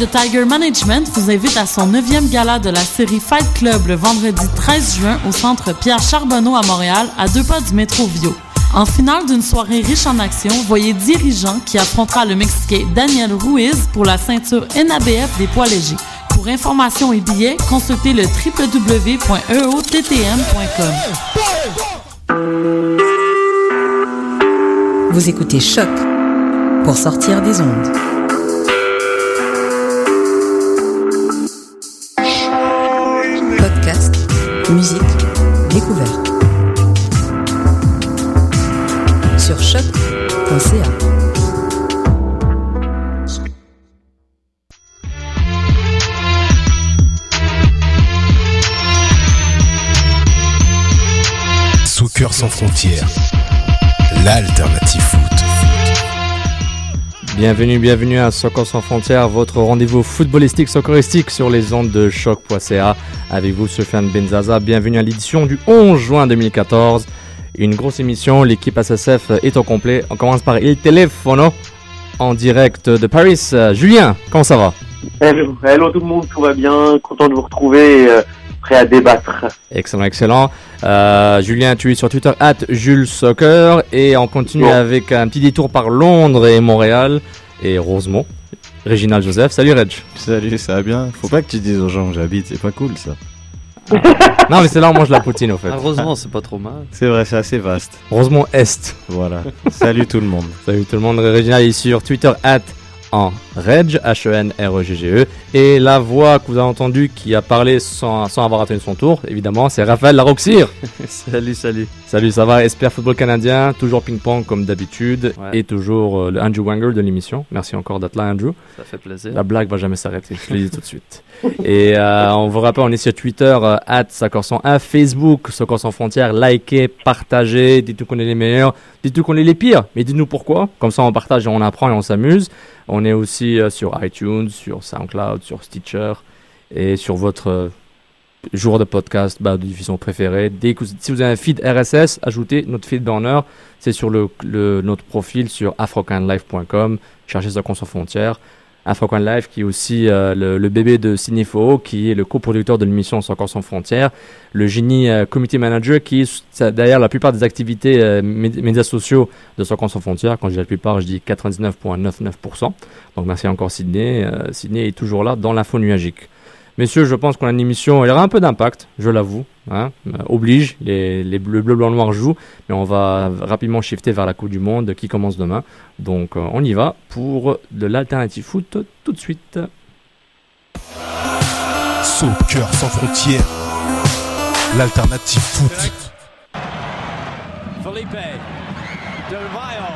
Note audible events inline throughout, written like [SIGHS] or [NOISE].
de Tiger Management vous invite à son neuvième gala de la série Fight Club le vendredi 13 juin au centre Pierre Charbonneau à Montréal, à deux pas du métro Vio. En finale d'une soirée riche en action, voyez Dirigeant qui affrontera le Mexicain Daniel Ruiz pour la ceinture NABF des poids légers. Pour informations et billets, consultez le www.eottm.com. Vous écoutez Choc pour sortir des ondes. Musique, découverte. Sur choc.ca. Soccer sans frontières, l'alternative foot. Bienvenue, bienvenue à Soccer sans frontières, votre rendez-vous footballistique, socceristique sur les ondes de choc.ca. Avec vous, Sofiane Benzaza. Bienvenue à l'édition du 11 juin 2014. Une grosse émission, l'équipe SSF est au complet. On commence par Il Telefono en direct de Paris. Julien, comment ça va? Hello, hello tout le monde, tout va bien, content de vous retrouver, euh, prêt à débattre. Excellent, excellent. Euh, Julien, tu es sur Twitter, at Jules Soccer. Et on continue Bon. avec un petit détour par Londres et Montréal et Rosemont. Réginald Joseph. Salut Reg. Salut, ça va bien? Faut pas que tu dises aux gens où j'habite, c'est pas cool ça. Non, mais c'est là où on mange la poutine, au fait. Heureusement, c'est pas trop mal. C'est vrai, c'est assez vaste. Rosemont Est. Voilà. Salut tout le monde. Salut tout le monde, Réginald est sur Twitter at en Reg, H-E-N-R-E-G-G-E. Et la voix que vous avez entendue qui a parlé sans, sans avoir atteint son tour, évidemment, c'est Raphaël Laroxir. [LAUGHS] salut, salut. Salut, ça va? Espère Football Canadien, toujours ping-pong comme d'habitude, Ouais. et toujours euh, le Andrew Wanger de l'émission. Merci encore d'être là, Andrew. Ça fait plaisir. La blague va jamais s'arrêter, je le dis tout de suite. [LAUGHS] Et euh, on vous rappelle, on est sur Twitter, euh, at Soccer101, Facebook, Soccer sans frontières, likez, partagez, dites-nous qu'on est les meilleurs, dites-nous qu'on est les pires, mais dites-nous pourquoi. Comme ça, on partage, et on apprend et on s'amuse. On est aussi euh, sur iTunes, sur SoundCloud, sur Stitcher et sur votre euh, joueur de podcast bah, de diffusion préférée. Dès que si vous avez un feed RSS, ajoutez notre feed burner. C'est sur notre profil sur afrocanlife.com. Cherchez Soccer sans frontières. African Life, qui est aussi euh, le, bébé de Cinefo, qui est le coproducteur de l'émission Soccer sans frontières, le génie euh, community manager, qui est derrière la plupart des activités euh, mé- médias sociaux de Soccer sans frontières. Quand je dis la plupart, je dis 99,99%. Donc merci encore Sydney. Euh, Sydney est toujours là dans l'info nuagique. Messieurs, je pense qu'on a une émission, elle aura un peu d'impact, je l'avoue. Hein, Euh, oblige, les, les bleus, bleu, blanc, noir jouent, mais on va rapidement shifter vers la Coupe du Monde qui commence demain. Donc euh, on y va pour de l'alternative foot tout de suite. Soccer sans frontières, l'alternative foot. Felipe. DeVio.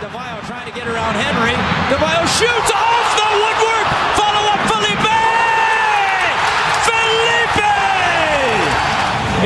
DeVio trying to get around Henry. DeVio shoots off the woodwork. Follow up Felipe. Felipe.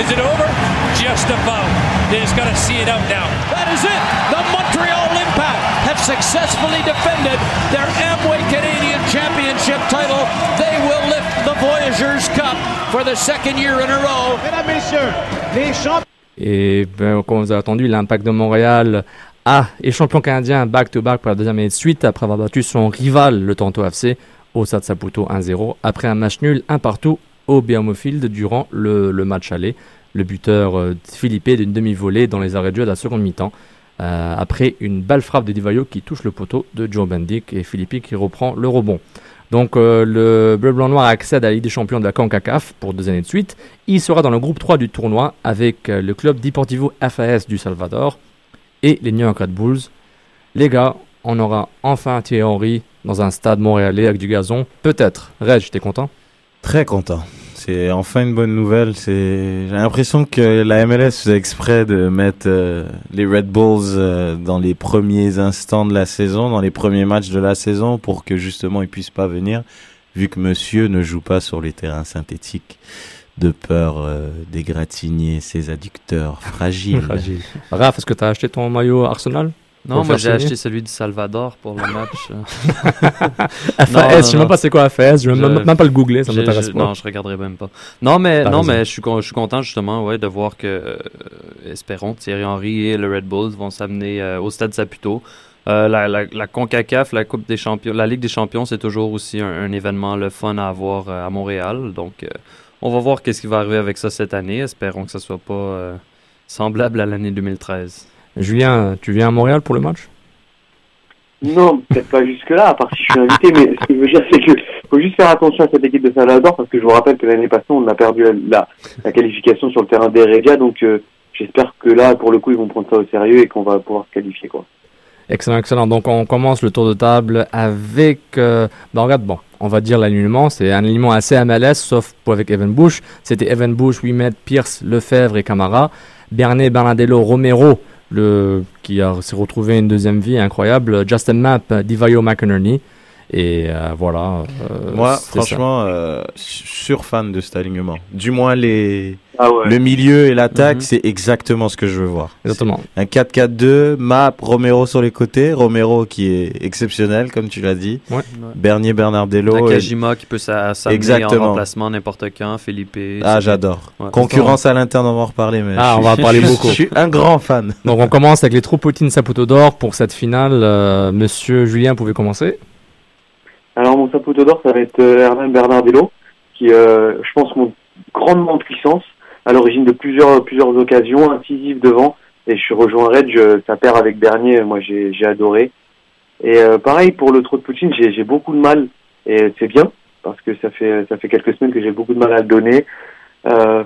Is it over? Just about. They just got to see it out now. That is it. The Montreal Impact have successfully defended their Amway Canadian Championship title. They will lift the Voyageurs Cup for the second year in a row. Mesdames, Messieurs, les champions. Et ben, comme vous avez entendu, l'impact de Montréal a est champion canadien back-to-back pour la deuxième année de suite après avoir battu son rival, le Toronto FC, au Stade Saputo 1-0, après un match nul, un partout au BMO Field durant le, match aller. Le buteur euh, Philippe d'une demi-volée dans les arrêts de jeu de la seconde mi-temps. euh, après une balle frappe de Divayo qui touche le poteau de Joe Bendick et Philippe qui reprend le rebond. Donc euh, le bleu blanc noir accède à la Ligue des champions de la CONCACAF pour deux années de suite. Il sera dans le groupe 3 du tournoi avec euh, le club Deportivo FAS du Salvador et les New York Red Bulls. Les gars, on aura enfin Thierry Henry dans un stade montréalais avec du gazon. Peut-être. Reg, t'es content? Très content. C'est enfin une bonne nouvelle. C'est, j'ai l'impression que la MLS faisait exprès de mettre euh, les Red Bulls euh, dans les premiers instants de la saison, dans les premiers matchs de la saison, pour que justement ils puissent pas venir, vu que Monsieur ne joue pas sur les terrains synthétiques, de peur euh, d'égratigner ses adducteurs fragiles. Fragile. Est-ce que t'as acheté ton maillot Arsenal? Non, moi j'ai acheté celui du Salvador pour le match. [LAUGHS] [LAUGHS] FAS, non, je sais même non. pas c'est quoi FAS, je vais Je- même, pas le googler, ça m'intéresse pas. Non, je regarderai même pas. Non, mais, non, raison. mais je suis, je suis content justement ouais, de voir que, euh, espérons, Thierry Henry et le Red Bulls vont s'amener euh, au stade Saputo. Euh, la, la, la CONCACAF, la Coupe des Champions, la Ligue des Champions, c'est toujours aussi un, un événement le fun à avoir à Montréal. Donc, on va voir qu'est-ce qui va arriver avec ça cette année. Espérons que ça soit pas semblable à l'année 2013. Julien, tu viens à Montréal pour le match? Non, peut-être pas jusque-là, à part si je suis invité, mais ce que je veux dire, c'est que faut juste faire attention à cette équipe de Salvador, parce que je vous rappelle que l'année passée, on a perdu la, la, qualification sur le terrain d'Heredia, donc euh, j'espère que là, pour le coup, ils vont prendre ça au sérieux et qu'on va pouvoir se qualifier, quoi. Excellent, excellent. Donc on commence le tour de table avec... Euh, ben regarde, bon, on va dire l'alignement. C'est un alignement assez MLS, sauf avec Evan Bush. C'était Evan Bush, Wimet, Pierce, Lefebvre et Camara. Bernet, Bernardello, Romero, le, qui s'est retrouvé une deuxième vie incroyable. Justin Mapp, Divayo McInerney. Et euh, voilà. euh, Moi, franchement, euh, sur fan de cet alignement. Du moins, les... Ah ouais. le milieu et l'attaque, Mhm. c'est exactement ce que je veux voir. Exactement. Un 4-4-2, Map, Romero sur les côtés. Romero qui est exceptionnel, comme tu l'as dit. Ouais. Bernier, Bernardello. et- Nakajima qui peut s'a- s'amener en remplacement n'importe quand. Felipe. Ah, j'adore. Ouais. Concurrence à l'interne, on va en reparler. Mais Ah, je on va en suis- parler [LAUGHS] je beaucoup. suis un grand fan. Donc on commence avec les Tropoutines Saputo d'or pour cette finale. Euh, Monsieur Julien, pouvez commencer Alors mon sapoteau d'or, ça va être euh, Hernan Bernardello, qui, euh, je pense, monte grandement en puissance, à l'origine de plusieurs plusieurs occasions, incisif devant. Et je rejoins Reg, euh, sa paire avec Bernier, moi j'ai adoré. Et pareil pour le trot de Poutine, j'ai beaucoup de mal, et c'est bien, parce que ça fait ça fait quelques semaines que j'ai beaucoup de mal à le donner. Je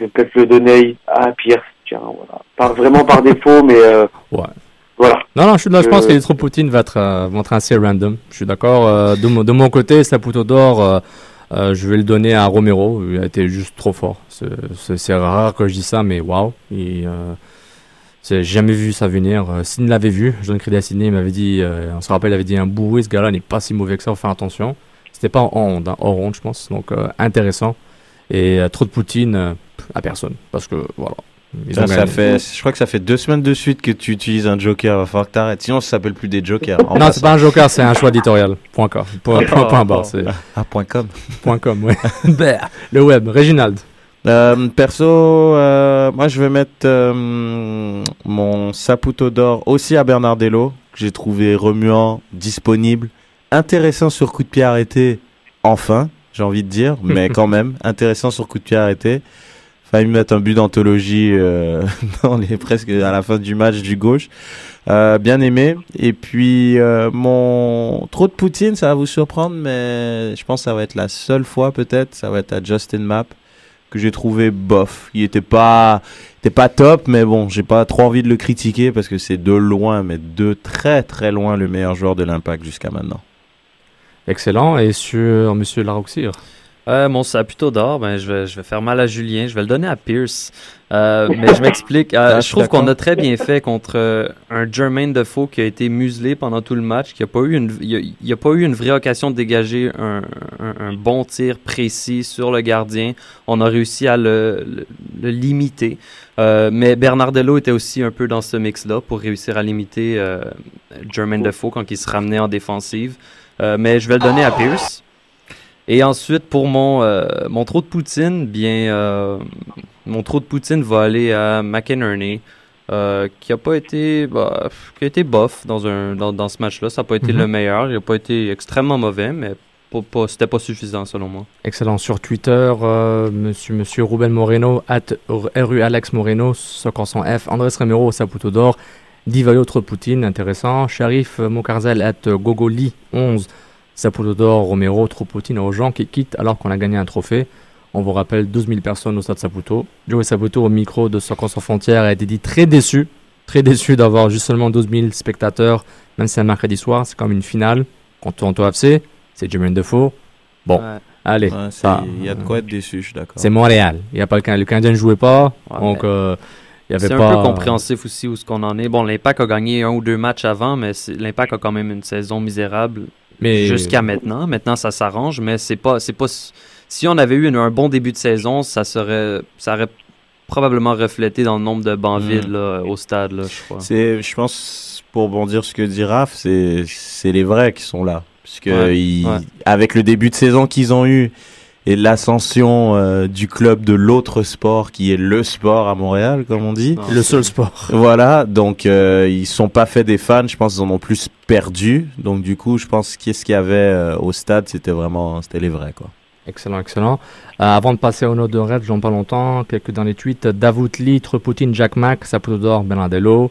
vais peut-être le donner à Pierce, tiens, voilà. Pas vraiment par défaut, mais Ouais. Voilà. Non, non, je, là, je pense Euh, que les Tropoutines vont être, euh, vont être assez random. Je suis d'accord. Euh, de, mon- de mon côté, Saputo d'or, je vais le donner à Romero. Il a été juste trop fort. C'est- rare que je dis ça, mais waouh. J'ai jamais vu ça venir. Euh, Sidney l'avait vu. John Crédit à Sidney il m'avait dit, euh, on se rappelle, il avait dit un bourré, ce gars-là n'est pas si mauvais que ça, faut faire attention. C'était pas en honte, hein, hors honte, je pense. Donc euh, intéressant. Et trop de Poutine à personne. Parce que voilà. Ça, ça fait, je crois que ça fait deux semaines de suite que tu utilises un joker. Va falloir que t'arrêtes. Sinon, ça s'appelle plus des jokers. Non, c'est pas un joker, c'est un choix éditorial. Point com. [LAUGHS] Point, point, point c'est Ah, point com. point com, ouais. [LAUGHS] Bah, le web, Reginald. Euh, perso, euh, moi je vais mettre euh, mon Saputo d'or aussi à Bernardello, que j'ai trouvé remuant, disponible, intéressant sur coup de pied arrêté, enfin, j'ai envie de dire, mais [LAUGHS] quand même, intéressant sur coup de pied arrêté. Failli me mettre un but d'anthologie euh, [LAUGHS] dans les presque à la fin du match du gauche. Euh, bien aimé. Et puis euh, mon trop de Poutine, ça va vous surprendre, mais je pense que ça va être la seule fois peut-être. Ça va être à Justin Mapp que j'ai trouvé bof. Il était pas, était pas top, mais bon, j'ai pas trop envie de le critiquer parce que c'est de loin, mais de très très loin le meilleur joueur de l'Impact jusqu'à maintenant. Excellent. Et sur Monsieur Laroxir. Euh, mon Saputo d'or, ben, je, vais, je vais faire mal à Julien. Je vais le donner à Pierce. Euh, mais je m'explique. Euh, [LAUGHS] je trouve qu'on a très bien fait contre euh, un Jermaine Defoe qui a été muselé pendant tout le match, qui a pas eu une, il a, il a pas eu une vraie occasion de dégager un, un- un bon tir précis sur le gardien. On a réussi à le, le- le limiter. Euh, mais Bernardello était aussi un peu dans ce mix-là pour réussir à limiter Jermaine Defoe quand il se ramenait en défensive. Mais je vais le donner à Pierce. Et ensuite, pour mon, euh, mon trou de Poutine, bien, euh, mon trou de Poutine va aller à McInerney, euh, qui a pas été, bah, qui a été bof dans, un, dans, dans ce match-là. Ça n'a pas été Mhm. le meilleur. Il n'a pas été extrêmement mauvais, mais pas, pas, c'était pas suffisant selon moi. Excellent. Sur Twitter, euh, Monsieur Monsieur Ruben Moreno, at RU Alex Moreno, Socorson F, Andrés Romero, Saputo d'or, de Poutine, intéressant. Sharif Mokarzel, at Gogoli 11, Saputo d'or, Romero, trop Poutine aux gens qui quittent alors qu'on a gagné un trophée. On vous rappelle 12 000 personnes au stade Saputo. Joey Saputo au micro de Soccer sans frontières a été dit très déçu, très déçu d'avoir juste seulement 12 000 spectateurs, même si c'est un mercredi soir, c'est comme une finale contre Toronto FC, c'est Jermaine Defoe. Bon, Ouais. allez, Ouais, c'est- ça, Il y a de quoi être déçu, je suis d'accord. c'est Montréal. Il y a pas le, Can- le Canadien ne jouait pas, Ouais, donc euh, il y avait C'est pas. un peu compréhensif aussi où ce qu'on en est. Bon, l'Impact a gagné un ou deux matchs avant, mais c'est- l'Impact a quand même une saison misérable Mais jusqu'à maintenant. Maintenant, ça s'arrange, mais c'est pas, c'est pas. Si on avait eu une- un bon début de saison, ça serait, ça aurait probablement reflété dans le nombre de bancs vides là, au stade, là, je crois. C'est, je pense, pour bondir ce que dit Raph, c'est, c'est les vrais qui sont là. Puisque Ouais, ils- ouais. avec le début de saison qu'ils ont eu et l'ascension euh, du club de l'autre sport qui est le sport à Montréal, comme on dit. Le seul sport. Voilà, donc euh, ils sont pas fait des fans, je pense qu'ils en ont plus perdu. Donc du coup, je pense qu'est-ce qu'il y avait euh, au stade, c'était vraiment, c'était les vrais quoi. Excellent, excellent. Euh, avant de passer au note de Red, j'en pas longtemps, quelques dans les tweets. Davut Lee, Poutine, Jack Mack, Saputo d'or, Bernardello,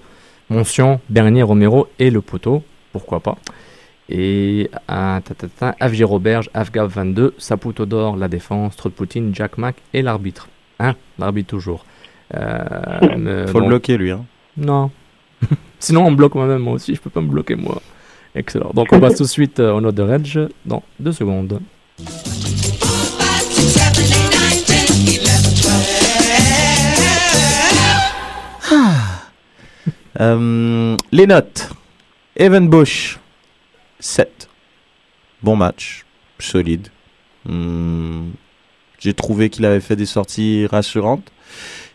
Moncion, Bernier, Romero et le poteau. Pourquoi pas? Et un Roberge, Afgav 22, Saputo d'or, la défense, Poutine, Jack Mack et l'arbitre. Hein L'arbitre toujours. Euh, [LAUGHS] Faut le bloquer lui. Hein. Non. [LAUGHS] Sinon, on bloque moi-même, moi aussi. Je peux pas me bloquer, moi. Excellent. Donc, on passe tout de suite euh, au note de Reg dans deux secondes. Euh, les notes. Evan Bush, 7. Bon match, solide. Hmm, J'ai trouvé qu'il avait fait des sorties rassurantes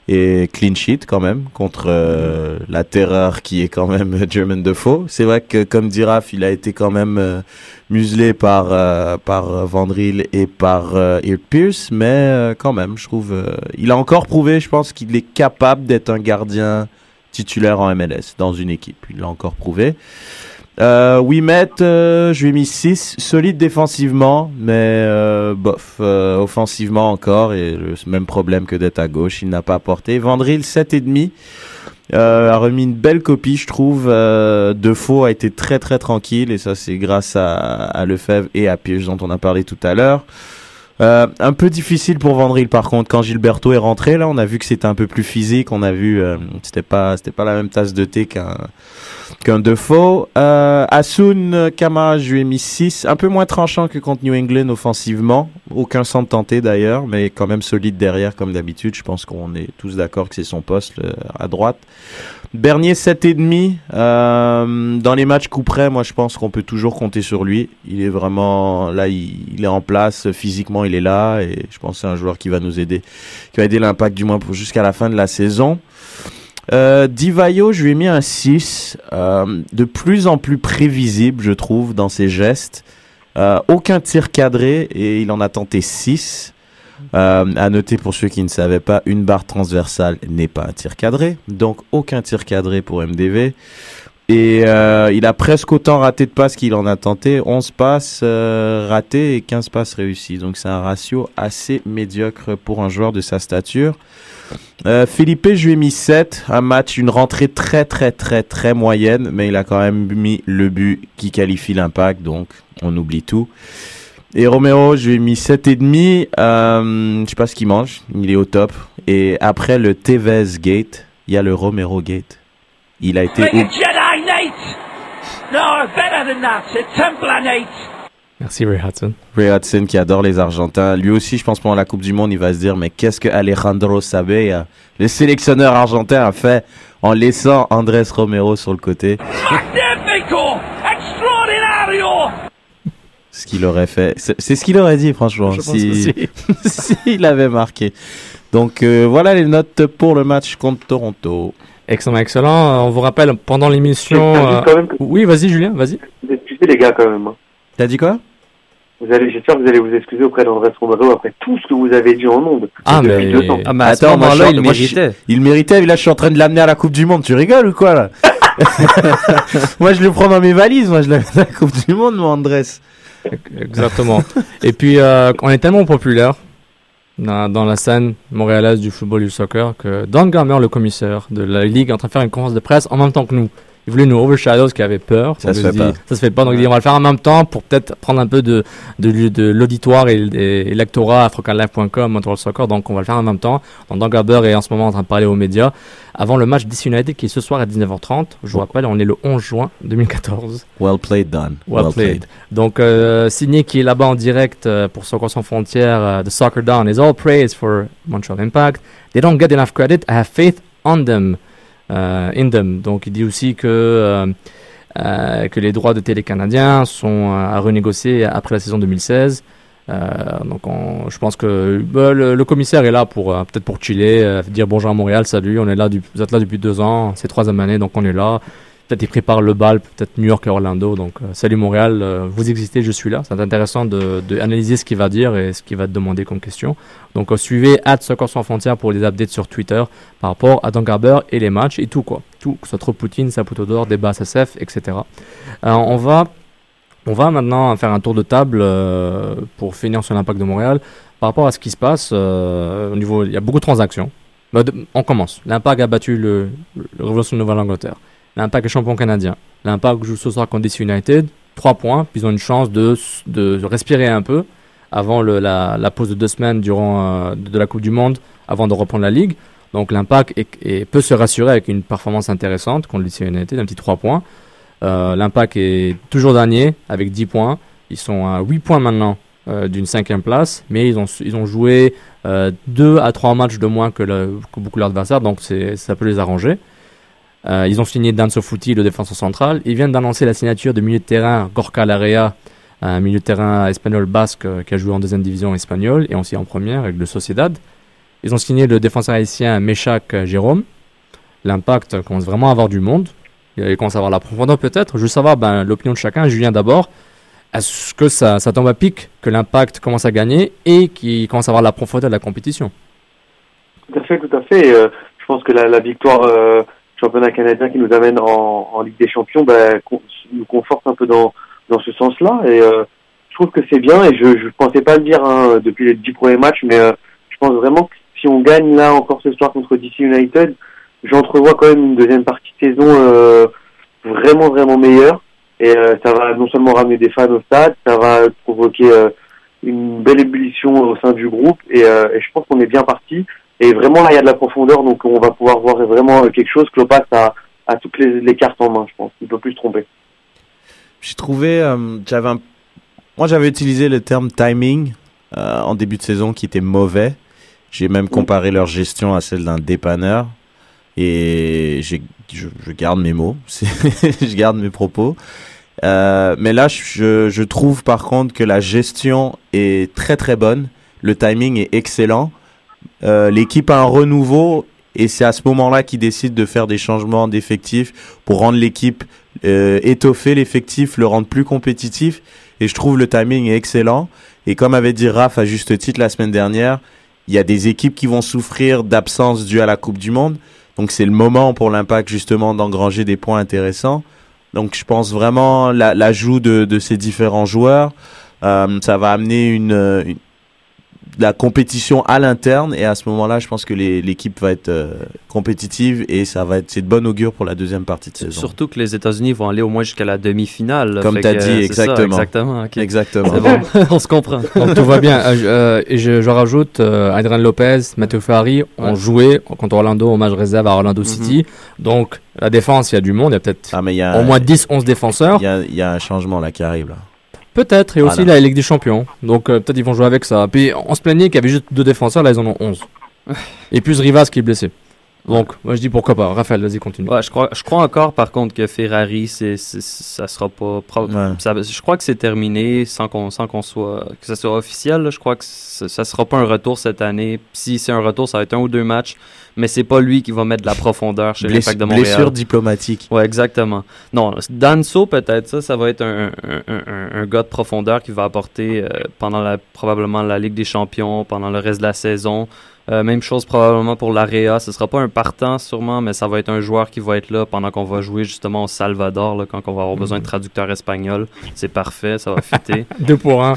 et clean sheet quand même contre euh, la terreur qui est quand même [LAUGHS] German Defoe. C'est vrai que comme dit Raph, il a été quand même euh, muselé par euh, par euh, Vandril et par Ear Pierce, mais quand même, je trouve, il a encore prouvé, je pense qu'il est capable d'être un gardien titulaire en MLS dans une équipe. Il l'a encore prouvé. Euh, Wimet, euh, je lui ai mis 6. Solide défensivement, mais euh, bof. euh, offensivement encore, et le même problème que d'être à gauche, il n'a pas apporté. Vandril, 7,5. Euh, a remis une belle copie, je trouve. Euh, Defoe a été très très tranquille, et ça c'est grâce à, à Lefebvre et à Pierce dont on a parlé tout à l'heure. Euh, un peu difficile pour Vandril par contre quand Gilberto est rentré là on a vu que c'était un peu plus physique on a vu euh, c'était pas c'était pas la même tasse de thé qu'un qu'un Defoe euh, Asun Kamara ai mis 6 un peu moins tranchant que contre New England offensivement. Aucun centre tenté d'ailleurs mais quand même solide derrière comme d'habitude. Je pense qu'on est tous d'accord que c'est son poste à droite. Bernier 7,5 euh, dans les matchs coup près moi je pense qu'on peut toujours compter sur lui. Il est vraiment là il, il est en place. Physiquement il est là. Et je pense que c'est un joueur qui va nous aider qui va aider l'impact du moins jusqu'à la fin de la saison euh, Divayo, je lui ai mis un 6. euh, de plus en plus prévisible, je trouve, dans ses gestes. Euh, aucun tir cadré et il en a tenté 6. Euh, à noter pour ceux qui ne savaient pas, une barre transversale n'est pas un tir cadré. Donc aucun tir cadré pour MDV. Et euh, il a presque autant raté de passes qu'il en a tenté. 11 passes euh, ratées et 15 passes réussies. Donc c'est un ratio assez médiocre pour un joueur de sa stature. Euh, Philippe, je lui ai mis 7. Un match, une rentrée très très très très moyenne. Mais il a quand même mis le but qui qualifie l'impact. Donc on oublie tout. Et Romero, je lui ai mis 7,5. Euh, je sais pas ce qu'il mange. Il est au top. Et après le Tevez Gate, il y a le Romero Gate. Il a été... Like a Jedi Knight! No, better than that. A Templar Knight! Merci, Ray Hudson. Ray Hudson qui adore les Argentins. Lui aussi, je pense, pendant la Coupe du Monde, il va se dire, mais qu'est-ce que Alejandro Sabella, le sélectionneur argentin, a fait en laissant Andrés Romero sur le côté? Magnifico! Extraordinario! [LAUGHS] Ce qu'il aurait fait. C'est ce qu'il aurait dit, franchement, pense si [LAUGHS] s'il avait marqué. Donc euh, voilà les notes pour le match contre Toronto. Excellent, excellent. Euh, On vous rappelle, pendant l'émission... Euh, Oui, vas-y, Julien, vas-y. excusez les gars quand même. hein. T'as dit quoi? Vous allez, j'espère que vous allez vous excuser auprès d'Andrés Romero après tout ce que vous avez dit en ondes. Ah, depuis mais- deux ans. Ah, mais à ce Attends, moi, moment-là, je- il moi, je- méritait. Il méritait, là je suis en train de l'amener à la Coupe du Monde. Tu rigoles ou quoi là [LAUGHS] Moi je le prends dans mes valises, moi je l'amène à la Coupe du Monde, moi Andrés. Exactement. Et puis, euh, on est tellement populaire dans, dans la scène montréalaise du football et du soccer que Don Garmer, le commissaire de la Ligue, est en train de faire une conférence de presse en même temps que nous. Il voulait nous overshadow, ce qui avait peur. Ça se fait dit, pas. Ça se fait pas. Donc, il dit, on va le faire en même temps pour peut-être prendre un peu de, de, de l'auditoire et, et, et lectorat à afrocanlive.com, Montreal Soccer. Donc, on va le faire en même temps. Donc, Don Garber est en ce moment en train de parler aux médias avant le match DC United qui est ce soir à 19h30. Je vous rappelle, on est le 11 juin 2014. Well played, Don. Well, played. Donc, euh, Sidney qui est là-bas en direct euh, pour Soccer sans frontières, euh, The Soccer Down is all praise for Montreal Impact. They don't get enough credit. I have faith on them, euh, in them. Donc, il dit aussi que euh, euh, que les droits de télé canadiens sont à renégocier après la saison 2016. Euh, donc, on- je pense que le, commissaire est là pour peut-être pour chiller, dire bonjour à Montréal, salut, on est là, du- vous êtes là depuis deux ans, c'est troisième année, donc on est là. Peut-être ils préparent le bal, peut-être New York et Orlando. Donc, euh, salut Montréal, euh, vous existez, je suis là. C'est intéressant de, ce qu'il va dire et ce qu'il va te demander comme question. Donc, euh, suivez Soccer sans frontières pour les updates sur Twitter par rapport à Don Garber et les matchs et tout quoi. Tout, que ce soit trop Poutine, Saputo d'or, débat SSF, etc. Euh, on va on va maintenant faire un tour de table pour finir sur l'impact de Montréal par rapport à ce qui se passe au niveau. Il y a beaucoup de transactions. Bah, on commence. L'impact a battu le, le Révolution de Nouvelle-Angleterre. L'impact est champion canadien. L'impact joue ce soir contre DC United. 3 points. Puis ils ont une chance de, de respirer un peu avant la, la pause de deux semaines durant euh, de la Coupe du Monde, avant de reprendre la Ligue. Donc l'impact est- peut se rassurer avec une performance intéressante contre DC United, un petit 3 points. Euh, L'impact est toujours dernier avec 10 points. Ils sont à 8 points maintenant euh, d'une cinquième place, mais ils ont, ils ont joué 2 à 3 matchs de moins que, que beaucoup d'adversaires, donc c'est- ça peut les arranger. Euh, ils ont signé Danso Fouti, le défenseur central. Ils viennent d'annoncer la signature de milieu de terrain Gorka Larrea, un milieu de terrain espagnol basque euh, qui a joué en deuxième division espagnole et aussi en première avec le Sociedad. Ils ont signé le défenseur haïtien Meshak euh, Jérôme. L'impact commence vraiment à avoir du monde. Il commence à avoir la profondeur peut-être. Je veux savoir ben, l'opinion de chacun. Julien d'abord. Est-ce que ça, ça tombe à pic que l'impact commence à gagner et qu'il commence à avoir la profondeur de la compétition? Tout à fait, tout à fait. Je pense que la, la victoire euh, championnat canadien qui nous amène en, Ligue des Champions bah, nous conforte un peu dans, dans ce sens-là. Et euh, je trouve que c'est bien. Et je ne pensais pas le dire hein, depuis les dix premiers matchs, mais euh, je pense vraiment que si on gagne là encore ce soir contre DC United, j'entrevois quand même une deuxième partie de saison euh, vraiment, vraiment meilleure. Et ça va non seulement ramener des fans au stade, ça va provoquer une belle ébullition au sein du groupe. Et je pense qu'on est bien parti. Et vraiment, là, il y a de la profondeur, donc on va pouvoir voir vraiment euh, quelque chose. Klopas a, a toutes les, les cartes en main, je pense. Il peut plus se tromper. J'ai trouvé, euh, j'avais un- moi j'avais utilisé le terme timing euh, en début de saison qui était mauvais. J'ai même comparé leur gestion à celle d'un dépanneur et je, je garde mes mots, [LAUGHS] je garde mes propos. Euh, mais là, je, je trouve par contre que la gestion est très très bonne, le timing est excellent. Euh, L'équipe a un renouveau et c'est à ce moment-là qu'ils décident de faire des changements d'effectifs pour rendre l'équipe euh, étoffer l'effectif, le rendre plus compétitif. Et je trouve le timing excellent. Et comme avait dit Raph à juste titre la semaine dernière, il y a des équipes qui vont souffrir d'absence due à la Coupe du Monde. Donc c'est le moment pour l'impact justement d'engranger des points intéressants. Donc je pense vraiment la- l'ajout de, ces différents joueurs, euh, ça va amener une, la compétition à l'interne et à ce moment-là, je pense que l'équipe va être euh, compétitive et ça va être c'est de bon augure pour la deuxième partie de saison. Surtout que les États-Unis vont aller au moins jusqu'à la demi-finale. Comme t'as que, dit, c'est ça, exactement. exactement. Exactement. Bon, [LAUGHS] on se comprend. Donc tout va bien. Euh, je- euh, et je, je rajoute, euh, Adrien Lopez, Matteo Ferrari ont Ouais. joué contre Orlando au match réserve à Orlando City. Donc la défense, il y a du monde. Il y a peut-être Ah au moins 10-11 défenseurs. il y a, il y a un changement là qui arrive là. Peut-être. Et aussi Voilà. la Ligue des Champions. Donc euh, peut-être ils vont jouer avec ça. Puis on se plaignait qu'il y avait juste deux défenseurs. Là, ils en ont 11. [SIGHS] et plus Rivas qui est blessé. Donc moi je dis pourquoi pas. Raphaël, vas-y, continue. Ouais, je crois, je crois encore par contre que Ferrari, c'est, ça sera pas. pro- Ouais. ça- je crois que c'est terminé sans qu'on, sans qu'on soit, que ça soit officiel. là. Je crois que ça, ça sera pas un retour cette année. Si c'est un retour, ça va être un ou deux matchs. Mais c'est pas lui qui va mettre de la profondeur chez Bless- l'Impact de Montréal. blessure diplomatique. Ouais, exactement. Non, Danso, peut-être, ça, ça va être un, un, un- un- un gars de profondeur qui va apporter euh, pendant la, probablement la Ligue des Champions, pendant le reste de la saison. Euh, même chose probablement pour l'Area. Ce sera pas un partant sûrement, mais ça va être un joueur qui va être là pendant qu'on va jouer justement au Salvador, là, quand on va avoir besoin de traducteurs espagnols. C'est parfait, ça va fitter. [LAUGHS] Deux pour un.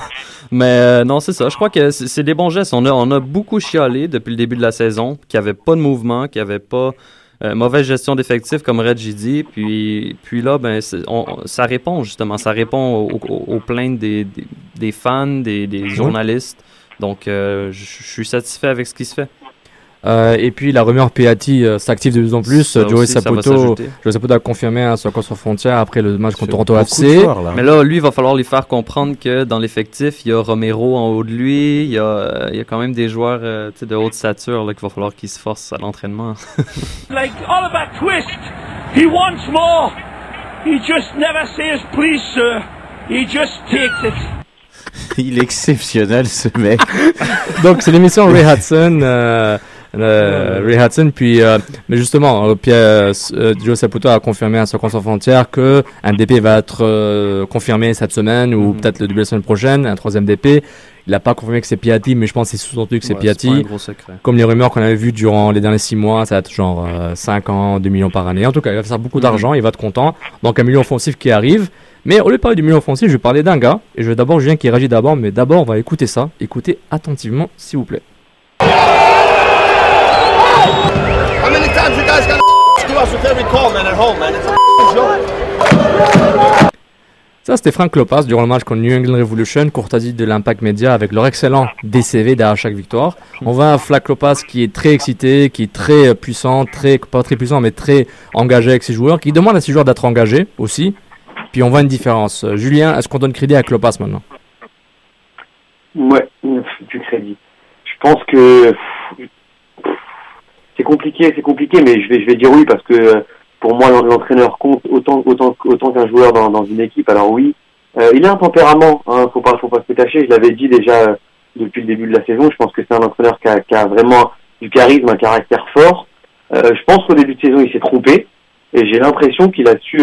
[LAUGHS] Mais euh, non, c'est ça. Je crois que c'est des bons gestes. On a, on a beaucoup chialé depuis le début de la saison, qu'il n'y avait pas de mouvement, qu'il n'y avait pas euh, mauvaise gestion d'effectifs, comme Reggie dit. Puis, puis là, ben, on- on- ça répond justement. Ça répond aux, aux- aux plaintes des, des, des fans, des, des journalistes. Donc, euh, je suis satisfait avec ce qui se fait. Euh, et puis la rumeur Piatti euh, s'active de plus en plus. Ça Joey aussi, Saputo. Joey Saputo a confirmé à sur sur frontière après le match contre Toronto FC. joueurs, là. Mais là, lui, il va falloir lui faire comprendre que dans l'effectif, il y a Romero en haut de lui. Il y a, il y a quand même des joueurs euh, de haute stature là, qu'il va falloir qu'ils se forcent à l'entraînement. [LAUGHS] Like Oliver Twist, he wants more. He just never says please, sir. He just takes it. [LAUGHS] Il est exceptionnel ce mec. [LAUGHS] Donc c'est l'émission Ray Hudson. euh, euh, Ray Hudson. Puis, euh, mais justement, Pierre, euh, Joe Saputo a confirmé à Soccer sans frontières que un DP va être euh, confirmé cette semaine ou Mhm. peut-être le début de la semaine prochaine, un troisième DP. Il n'a pas confirmé que c'est Piatti, mais je pense que c'est sous-entendu que c'est Ouais, pas un Piatti. gros secret. Comme les rumeurs qu'on avait vues durant les derniers six mois, ça va être genre euh, 5 ans, 2 millions par année. En tout cas, il va faire beaucoup d'argent, il va être content. Donc un milieu offensif qui arrive. Mais au lieu de parler du milieu offensif, je vais parler d'un gars. Et je vais d'abord Julien qui réagit d'abord, mais d'abord on va écouter ça. Écoutez attentivement, s'il vous plaît. Ça, c'était Frank Lopas durant le match contre New England Revolution, courtoisie de l'Impact Media avec leur excellent DCV derrière chaque victoire. On voit un Frank Lopas qui est très excité, qui est très puissant, très, pas très puissant, mais très engagé avec ses joueurs, qui demande à ses joueurs d'être engagés aussi. Puis on voit une différence. Euh, Julien, est-ce qu'on donne crédit à Klopas maintenant? Ouais, du crédit. Je pense que c'est compliqué, c'est compliqué, mais je vais, je vais dire oui parce que euh, pour moi l'entraîneur compte autant, autant, autant qu'un joueur dans, une équipe. Alors oui, euh, il a un tempérament, hein, faut pas, faut pas se cacher. Je l'avais dit déjà depuis le début de la saison. Je pense que c'est un entraîneur qui a, vraiment du charisme, un caractère fort. Je pense qu'au début de saison il s'est trompé et j'ai l'impression qu'il a su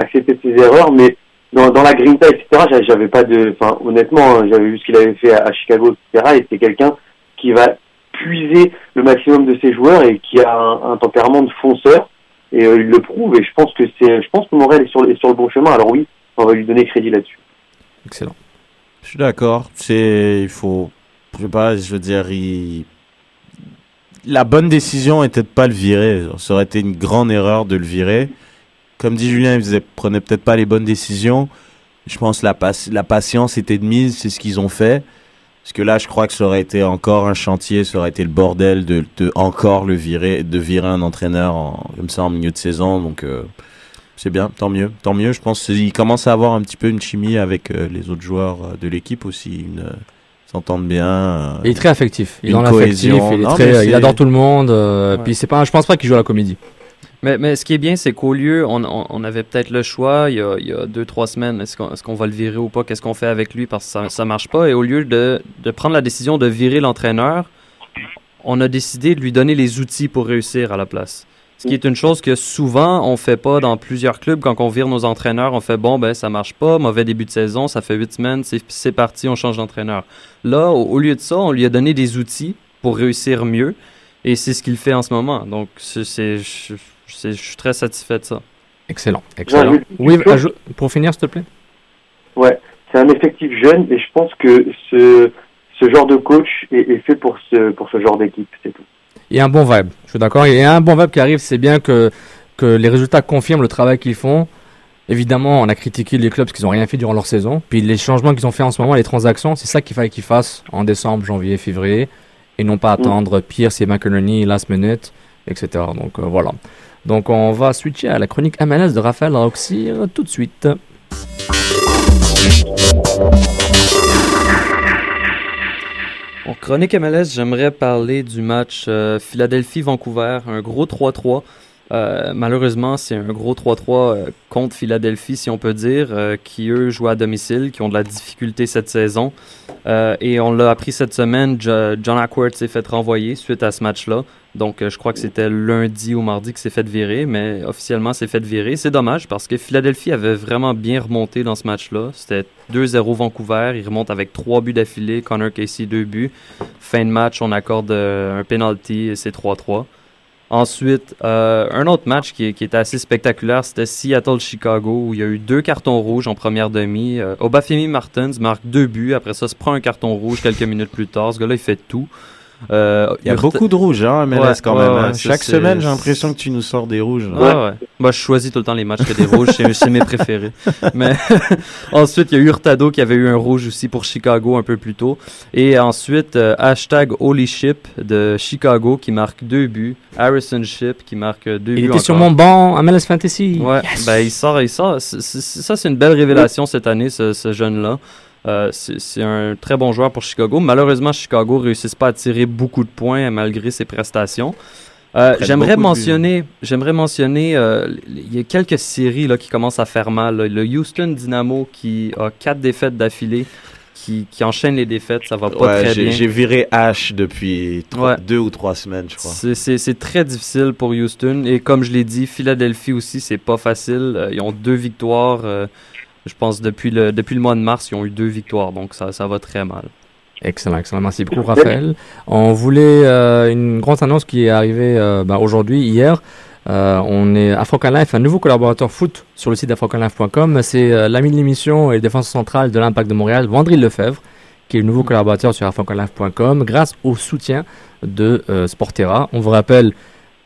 accepter ses erreurs, mais dans, dans la grinta, etc., j'avais- pas de, enfin, honnêtement, hein, j'avais vu ce qu'il avait fait à, Chicago, etc., et c'est quelqu'un qui va puiser le maximum de ses joueurs et qui a un, tempérament de fonceur, et euh, il le prouve, et je pense que c'est, je pense que est sur, le- bon chemin, alors oui, on va lui donner crédit là-dessus. Excellent. Je suis d'accord. C'est, il faut, je sais pas, je veux dire, la bonne décision était de pas le virer. Ça aurait été une grande erreur de le virer. Comme dit Julien, il faisait, prenait peut-être pas les bonnes décisions. Je pense que la, pas- la patience était de mise, c'est ce qu'ils ont fait. Parce que là, je crois que ça aurait été encore un chantier, ça aurait été le bordel de, de encore le virer, de virer un entraîneur en, comme ça en milieu de saison. Donc, euh, c'est bien, tant mieux, tant mieux. Je pense qu'il commence à avoir un petit peu une chimie avec euh, les autres joueurs euh, de l'équipe aussi. Une, ils s'entendent bien. euh, Il est très affectif. Il est dans l'affectif, il, est Non, très, mais il c'est- adore tout le monde. euh, Ouais. Puis c'est pas, je pense pas qu'il joue à la comédie. Mais, mais ce qui est bien, c'est qu'au lieu, on, on- avait peut-être le choix il y a, il y a deux, trois semaines, est-ce qu'on est-ce qu'on va le virer ou pas, qu'est-ce qu'on fait avec lui? Parce que ça, ça marche pas. Et au lieu de, de prendre la décision de virer l'entraîneur, on a décidé de lui donner les outils pour réussir à la place. Ce qui est une chose que souvent on fait pas dans plusieurs clubs. Quand on vire nos entraîneurs, on fait bon, ben ça marche pas, mauvais début de saison, ça fait huit semaines, c'est parti, on change d'entraîneur. Là, au lieu de ça, on lui a donné des outils pour réussir mieux. Et c'est ce qu'il fait en ce moment. Donc, c'est, je, suis très satisfait de ça. Excellent, excellent. Oui, pour finir, s'il te plaît. Ouais, c'est un effectif jeune, et je pense que ce, ce genre de coach est, est fait pour ce, pour ce genre d'équipe, c'est tout. Il y a un bon vibe. Je suis d'accord. Il y a un bon vibe qui arrive. C'est bien que, que les résultats confirment le travail qu'ils font. Évidemment, on a critiqué les clubs parce qu'ils n'ont rien fait durant leur saison. Puis les changements qu'ils ont fait en ce moment, les transactions, c'est ça qu'il fallait qu'ils fassent en décembre, janvier, février. Et non pas attendre pire, c'est McInerney, last minute, etc. Donc euh, voilà. Donc on va switcher à la chronique MLS de Raphaël Roxy tout de suite. En chronique MLS, j'aimerais parler du match euh, Philadelphie-Vancouver, un gros 3-3. Euh, malheureusement, c'est un gros 3-3 euh, contre Philadelphie, si on peut dire, euh, qui eux jouent à domicile, qui ont de la difficulté cette saison. Et on l'a appris cette semaine, Jo- John Ackworth s'est fait renvoyer suite à ce match-là. Donc, je crois que c'était lundi ou mardi que s'est fait virer, mais officiellement, c'est fait virer. C'est dommage parce que Philadelphie avait vraiment bien remonté dans ce match-là. C'était 2-0 Vancouver. Ils remontent avec trois buts d'affilée. Connor Casey, deux buts. Fin de match, on accorde un penalty et c'est 3-3. Ensuite, euh, un autre match qui, qui était assez spectaculaire, c'était Seattle-Chicago, où il y a eu deux cartons rouges en première demi. Euh, Obafemi Martins marque deux buts, après ça se prend un carton rouge quelques minutes plus tard. Ce gars-là, il fait tout. Euh, Il y a beaucoup de rouges, hein, MLS Ouais, quand ouais, même. ouais, hein. Chaque semaine, j'ai l'impression que tu nous sors des rouges. Ouais, ouais. Moi, je choisis tout le temps les matchs que des rouges. C'est mes préférés. [LAUGHS] Mais [LAUGHS] ensuite, il y a Hurtado qui avait eu un rouge aussi pour Chicago un peu plus tôt. Et ensuite, euh, hashtag Holy Ship de Chicago qui marque deux buts. Harrison Ship qui marque deux Il buts. était sur encore. mon banc MLS Fantasy. Ouais, ben il sort, il sort. Ça, c'est une belle révélation cette année, ce, ce jeune-là. Euh, c'est un très bon joueur pour Chicago. Malheureusement, Chicago ne réussissent pas à tirer beaucoup de points malgré ses prestations. Euh, j'aimerais mentionner, j'aimerais mentionner, euh, il y a quelques séries là, qui commencent à faire mal. là. Le Houston Dynamo qui a quatre défaites d'affilée qui, qui enchaîne les défaites. Ça va pas Ouais, très j'ai- bien. J'ai viré Ash depuis trois- Ouais. deux ou trois semaines, je crois. C'est- très difficile pour Houston. Et comme je l'ai dit, Philadelphie aussi, c'est pas facile. Euh, ils ont deux victoires. Je pense depuis le, depuis le mois de mars, ils ont eu deux victoires. Donc ça, ça va très mal. Excellent, excellent. Merci beaucoup, Raphaël. On voulait euh, une grande annonce qui est arrivée euh, ben, aujourd'hui, hier. Euh, on est African Life, un nouveau collaborateur foot sur le site africanlife.com. C'est euh, l'ami de l'émission et défenseur central de l'Impact de Montréal, Vandry Lefebvre, qui est le nouveau collaborateur sur africanlife.com grâce au soutien de euh, Sportera. On vous rappelle,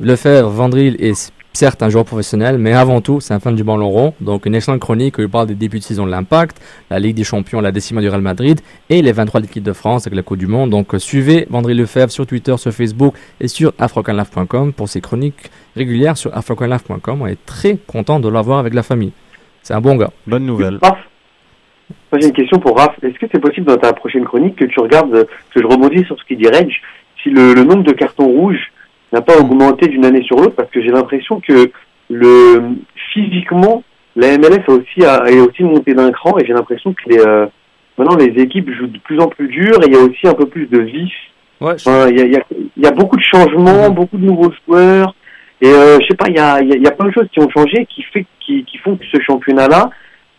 Lefebvre, Vandril est certes un joueur professionnel, mais avant tout, c'est un fan du ballon rond. Donc, une excellente chronique où il parle des débuts de saison de l'Impact, la Ligue des Champions, la décima du Real Madrid et les 23 de l'équipe de France avec la Coupe du Monde. Donc, euh, suivez Vandril Lefebvre sur Twitter, sur Facebook et sur africanlife.com pour ses chroniques régulières sur africanlife.com. On est très content de l'avoir avec la famille. C'est un bon gars. Bonne nouvelle. Raph, moi j'ai une question pour Raph. Est-ce que c'est possible dans ta prochaine chronique que tu regardes, que je rebondis sur ce qu'il dit Reg, si le, le nombre de cartons rouges n'a pas augmenté d'une année sur l'autre Parce que j'ai l'impression que le physiquement, la MLS a aussi, a, est aussi monté d'un cran et j'ai l'impression que les, euh, maintenant les équipes jouent de plus en plus dur et il y a aussi un peu plus de vif. Ouais, Enfin, Il y, a, il y, a, il y a beaucoup de changements, beaucoup de nouveaux joueurs. Et euh, je sais pas, il y a, il y, a, plein de choses qui ont changé qui, fait, qui, qui font que ce championnat-là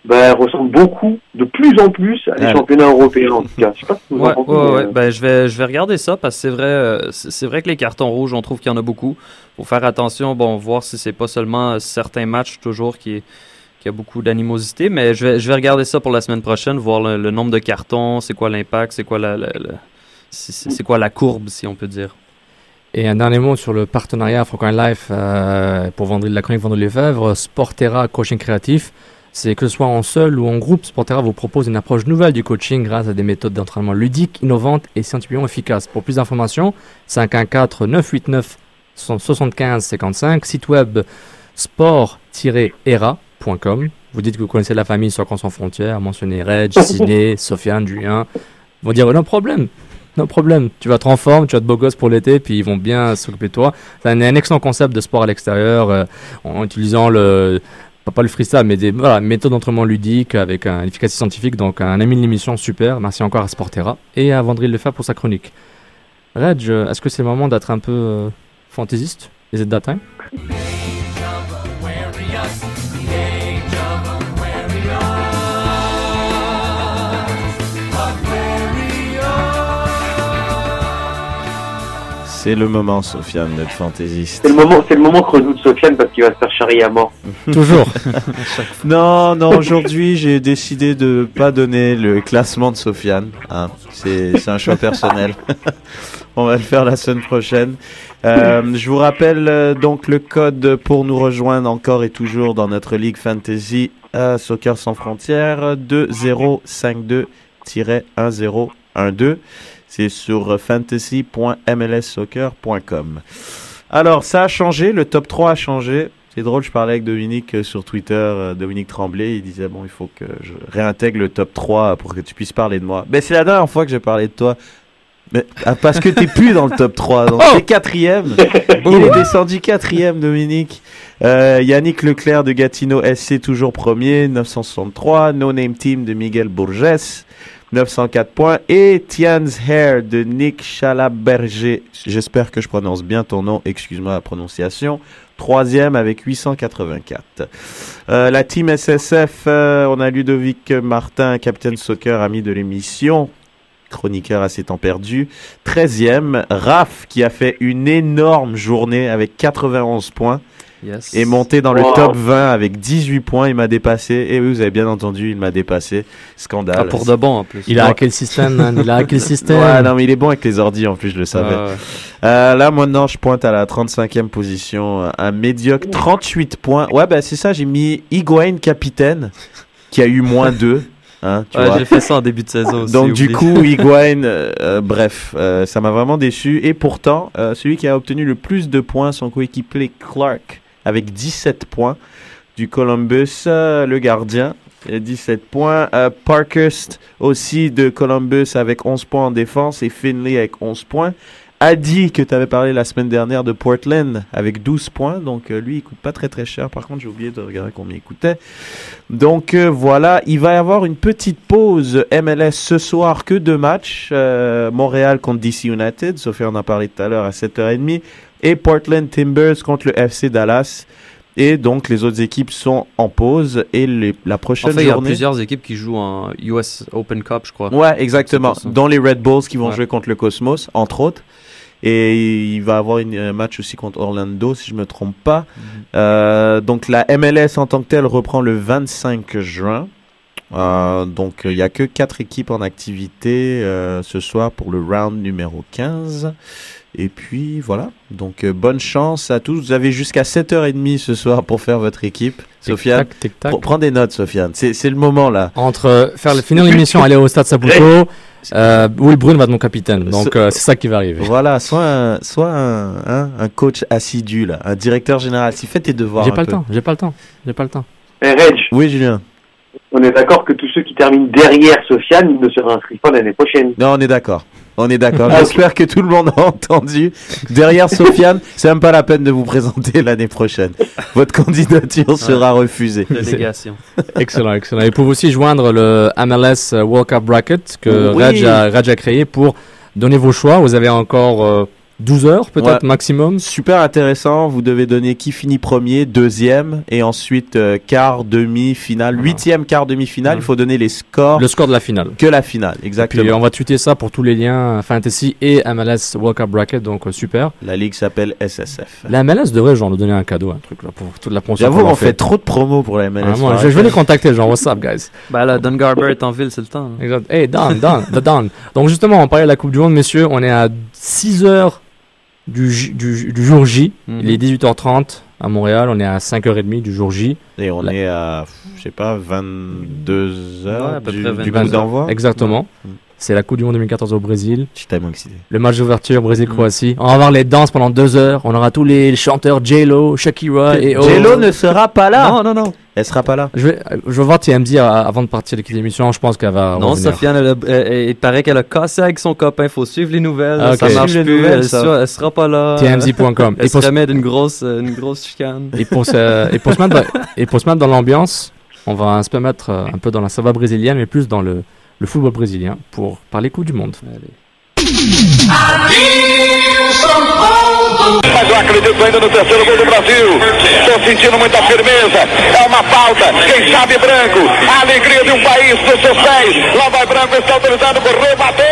bah, ressemble beaucoup, de plus en plus, à des Ouais. championnats européens en tout cas. Je sais pas si vous en Ouais, pensez, ouais, mais, ouais. euh, Ben, je vais, je vais regarder ça parce que c'est vrai, euh, c'est vrai que les cartons rouges, on trouve qu'il y en a beaucoup. Faut faire attention, bon, voir si c'est pas seulement certains matchs toujours qui, qui a beaucoup d'animosité, mais je vais, je vais regarder ça pour la semaine prochaine, voir le, le nombre de cartons, c'est quoi l'impact, c'est quoi la, la- la- c'est- quoi la courbe, si on peut dire. Et un dernier mot sur le partenariat African Life euh, pour vendre de la chronique Vendre Lefebvre, Sportera Coaching Créatif. C'est que ce soit en seul ou en groupe, Sportera vous propose une approche nouvelle du coaching grâce à des méthodes d'entraînement ludiques, innovantes et scientifiquement efficaces. Pour plus d'informations, 514-989-7555, site web sport-era.com. Vous dites que vous connaissez la famille Soccer sans frontières, mentionnez Reg, [LAUGHS] Ciné, Sofiane, Julien. Ils vont dire, non problème, non problème. Tu vas te en forme, tu vas te beau gosse pour l'été, puis ils vont bien s'occuper de toi. C'est un, un excellent concept de sport à l'extérieur, euh, en utilisant le, pas, le freestyle, mais des méthodes d'entraînement ludiques avec un, une efficacité scientifique. Donc, un ami de l'émission, super. Merci encore à Sportera et à Vandril Lefebvre pour sa chronique. Reg, euh, est-ce que c'est le moment d'être un peu euh, fantaisiste? Is it that C'est le moment, Sofiane, d'être fantaisiste. C'est le moment, c'est le moment creux de Sofiane parce qu'il va se faire charrier à mort. [LAUGHS] Toujours. [LAUGHS] Non, non, aujourd'hui, j'ai décidé de pas donner le classement de Sofiane. hein. C'est c'est un choix personnel. [LAUGHS] On va le faire la semaine prochaine. Euh, je vous rappelle euh, donc le code pour nous rejoindre encore et toujours dans notre Ligue Fantasy euh, Soccer sans frontières 2052-1012. C'est sur fantasy.mlssoccer.com. Alors, ça a changé, le top 3 a changé. C'est drôle, je parlais avec Dominique euh, sur Twitter, euh, Dominique Tremblay, il disait bon, il faut que je réintègre le top 3 pour que tu puisses parler de moi. Ben, c'est la dernière fois que j'ai parlé de toi. Mais, ah, parce que t'es plus dans le top 3, donc t'es quatrième. [LAUGHS] Il est descendu quatrième, Dominique. Euh, Yannick Leclerc de Gatineau SC toujours premier, 963. No Name Team de Miguel Bourges, 904 points. Et Tian's Hair de Nick Chalaberger. J'espère que je prononce bien ton nom, excuse-moi la prononciation. Troisième avec 884. Euh, la team SSF, euh, on a Ludovic Martin, capitaine soccer, ami de l'émission, chroniqueur à ses temps perdus. 13e, Raph qui a fait une énorme journée avec 91 points. Yes. Est monté dans le top 20 avec 18 points. Il m'a dépassé. Et oui, vous avez bien entendu, il m'a dépassé. Scandale. Ah, pour de bon en plus. Il a hacké le système, man. Il a hacké le [LAUGHS] système. Ouais, non, mais il est bon avec les ordis en plus, je le savais. Ah, ouais. Euh, là, maintenant, je pointe à la 35e position. Un médiocre 38 points. Ouais, bah c'est ça, j'ai mis Higuain capitaine, qui a eu moins [LAUGHS] 2. Hein, Ouais, j'ai fait ça en début de saison aussi. Donc du coup, [LAUGHS] Higuain, euh, euh, bref, euh, ça m'a vraiment déçu. Et pourtant, euh, celui qui a obtenu le plus de points, son coéquipier Clark, avec 17 points, du Columbus, euh, le gardien, et 17 points. Euh, Parkhurst aussi de Columbus avec 11 points en défense et Finley avec 11 points. Adi, que tu avais parlé la semaine dernière de Portland, avec 12 points. Donc, euh, lui, il coûte pas très très cher. Par contre, j'ai oublié de regarder combien il coûtait. Donc, voilà, il va y avoir une petite pause MLS ce soir, que deux matchs. Montréal contre DC United, Sophie en a parlé tout à l'heure à 7h30. Et Portland Timbers contre le FC Dallas. Et donc, les autres équipes sont en pause. Et les- la En prochaine fait, il y a journée. plusieurs équipes qui jouent en US Open Cup, je crois. Ouais, exactement. Dont les Red Bulls qui vont Ouais. jouer contre le Cosmos, entre autres. Et il va avoir une- un match aussi contre Orlando, si je me trompe pas. Mhm. Euh, donc la MLS en tant que telle reprend le 25 juin. Euh, donc il n'y a que quatre équipes en activité euh, ce soir pour le round numéro 15. Et puis voilà. Donc euh, bonne chance à tous. Vous avez jusqu'à 7h30 ce soir pour faire votre équipe. Sofiane, pr- prends des notes, Sofiane. C'est c'est le moment là. Entre euh, faire le- finir l'émission, aller au stade Saputo, [LAUGHS] euh, Will Brune va être mon capitaine. Donc Ce- euh, c'est ça qui va arriver. Voilà, soit un, soit un, hein, un coach assidu, là, un directeur général. Si fais tes devoirs. J'ai pas le temps, j'ai pas le temps, j'ai pas le temps. Eh, Reg, Oui, Julien. On est d'accord que tous ceux qui terminent derrière Sofiane ne se réinscrivent pas l'année prochaine. Non, on est d'accord. On est d'accord. [LAUGHS] Ah. J'espère que tout le monde a entendu. Derrière Sofiane, [LAUGHS] c'est même pas la peine de vous présenter l'année prochaine. Votre candidature sera refusée. Délégation. [LAUGHS] Excellent, excellent. Et pour aussi joindre le MLS World Cup Bracket que Oui. Raj, a, Raj a créé pour donner vos choix. Vous avez encore euh, 12 heures peut-être Ouais. maximum. Super intéressant. Vous devez donner qui finit premier, deuxième, et ensuite euh, quart, demi, finale, huitième, quart, demi, finale. Il faut donner les scores Le score de la finale. que la finale. Exactement. Puis on va tweeter ça pour tous les liens Fantasy et MLS World Cup Bracket, donc euh, super. La ligue s'appelle SSF. La MLS devrait genre nous donner un cadeau, un truc là, pour toute la promotion. J'avoue, on fait trop de promos pour la MLS. Faut je, je vais les contacter, genre, what's up, guys? Ben là, Don Garber est en ville, c'est le temps. hein. Exact. Hey, Don, Don, the [LAUGHS] Don. Donc, justement, on parlait de la Coupe du Monde, messieurs. On est à 6 heures du, du, du jour J. Mhm. Il est 18h30 à Montréal. On est à 5h30 du jour J. Et on est à, je sais pas, 22 heures Ouais, à peu du, près du 22 coup d'envoi. Exactement. Ouais. C'est la Coupe du Monde 2014 au Brésil. Je suis tellement excité. Le match d'ouverture Brésil-Croatie. On va avoir les danses pendant 2 heures. On aura tous les chanteurs J-Lo, Shakira et Jello ne sera pas là. Non, non, non. Elle sera pas là. Je vais, je vais voir TMZ à- avant de partir de quitter l'émission. Je pense qu'elle va. Non, revenir. Sofiane, elle a- elle- elle- il paraît qu'elle a cassé avec son copain. Faut suivre les nouvelles. Ah, ok. Ça marche plus. nouvelles, elle, ça. sera, elle sera pas là. TMZ.com. Elle Et se pour- remet d'une grosse, euh, une grosse chicane. Et pour, se, et, pour se mettre dans, et pour se mettre dans l'ambiance, on va se mettre euh, un peu dans la sava brésilienne, mais plus dans le, le football brésilien pour parler Coupe du Monde. Mas eu acredito ainda no terceiro gol do Brasil. Estou sentindo muita firmeza. É uma falta. Quem sabe branco. A alegria de um país dos seus pés. Lá vai branco, está autorizado, correu, bateu.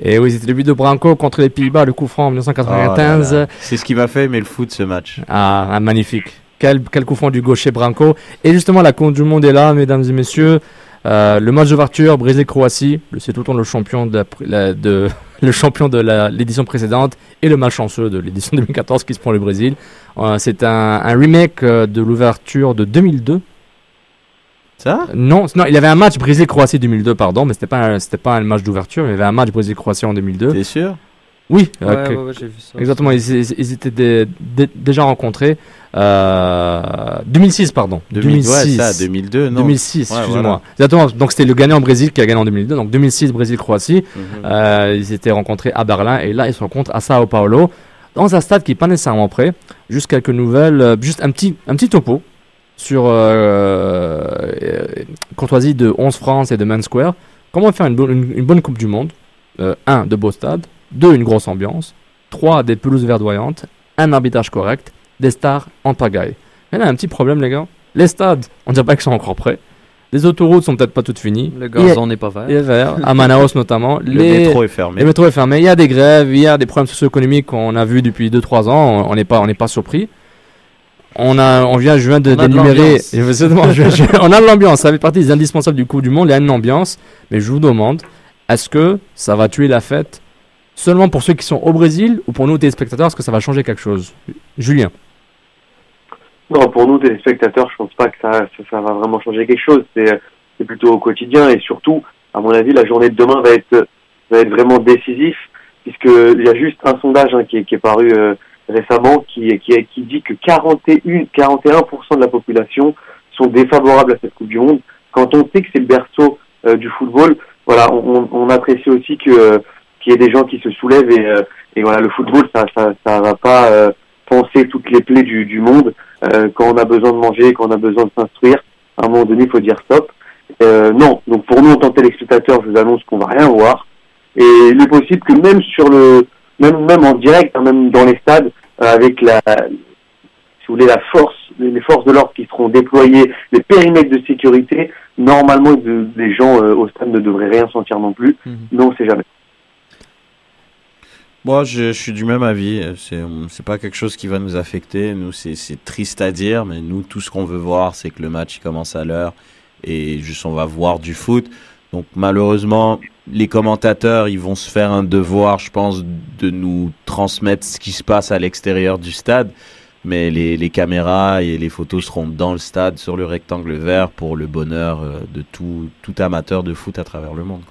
Et oui, c'était le but de Branco contre les Pays-Bas, le coup franc en Oh là 1995. là. C'est ce qui m'a fait aimer le foot ce match. Ah, ah, magnifique. Quel, quel coup franc du gaucher Branco. Et justement, la Coupe du Monde est là, mesdames et messieurs. Euh, le match d'ouverture, Brésil-Croatie. C'est tout le temps le champion de, la de- [LAUGHS] le champion de l'édition précédente et le malchanceux de l'édition [LAUGHS] 2014 qui se prend le Brésil. Euh, c'est un, un remake euh, de l'ouverture de 2002. Ça Non, non, il y avait un match Brésil-Croatie 2002, pardon, mais c'était pas c'était pas un match d'ouverture. Il y avait un match Brésil-Croatie en 2002. T'es sûr? Oui, Ouais, euh, que- ouais, ouais, j'ai vu ça. Exactement, ils, ils- ils étaient dé- dé- déjà rencontrés. Euh, 2006, pardon. 2000, ouais, ça, 2002, non. 2006, Ouais, excusez-moi. voilà. Exactement, donc c'était le gagnant Brésil qui a gagné en 2002. Donc 2006, Brésil-Croatie. Mhm. Euh, ils étaient rencontrés à Berlin et là ils se rencontrent à Sao Paulo dans un stade qui n'est pas nécessairement prêt. Juste quelques nouvelles, euh, juste un petit, un petit topo sur euh, euh, courtoisie de 11 France et de Main Square. Comment faire une, bonne- une, une bonne Coupe du Monde? Euh, Un, de beaux stades. Deux, une grosse ambiance. Trois, des pelouses verdoyantes. Un arbitrage correct. Des stars en pagaille. Mais là, un petit problème, les gars. Les stades, on dirait pas qu'ils sont encore prêts. Les autoroutes sont peut-être pas toutes finies. Le gazon n'est pas vert. Il est vert, à Manaus notamment. Le Les- métro est fermé. le métro est fermé. Il y a des grèves, il y a des problèmes socio-économiques qu'on a vus depuis 2-3 ans. On n'est pas, on n'est pas surpris. On a, on vient, je viens de d'énumérer. [LAUGHS] on a de l'ambiance. Ça fait partie des indispensables du coup du monde. Il y a une ambiance. Mais je vous demande, est-ce que ça va tuer la fête seulement pour ceux qui sont au Brésil ou pour nous téléspectateurs Est-ce que ça va changer quelque chose? Julien. Non, pour nous, téléspectateurs, je pense pas que ça, ça, ça va vraiment changer quelque chose. C'est c'est plutôt au quotidien et surtout, à mon avis, la journée de demain va être va être vraiment décisif puisque il y a juste un sondage hein, qui, est, qui est paru euh, récemment qui, qui, qui dit que 41 41% de la population sont défavorables à cette Coupe du Monde. Quand on sait que c'est le berceau euh, du football, voilà, on, on apprécie aussi que euh, qu'il y ait des gens qui se soulèvent et, et voilà, le football, ça ça, ça va pas penser toutes les plaies du, du monde. quand on a besoin de manger, quand on a besoin de s'instruire, à un moment donné, il faut dire stop. non, donc pour nous en tant que téléspectateurs, je vous annonce qu'on va rien voir. Et il est possible que même sur le, même même en direct, hein, même dans les stades, euh, avec la, si vous voulez, la force, les forces de l'ordre qui seront déployées, les périmètres de sécurité, normalement de, les gens euh, au stade ne devraient rien sentir non plus. Mhm. Mais on sait jamais. Moi, je, je suis du même avis. C'est, c'est pas quelque chose qui va nous affecter. Nous, c'est, c'est triste à dire, mais nous, tout ce qu'on veut voir, c'est que le match commence à l'heure et juste on va voir du foot. Donc malheureusement, les commentateurs, ils vont se faire un devoir, je pense, de nous transmettre ce qui se passe à l'extérieur du stade. Mais les, caméras et les photos seront dans le stade, sur le rectangle vert, pour le bonheur euh, de tout, tout amateur de foot à travers le monde.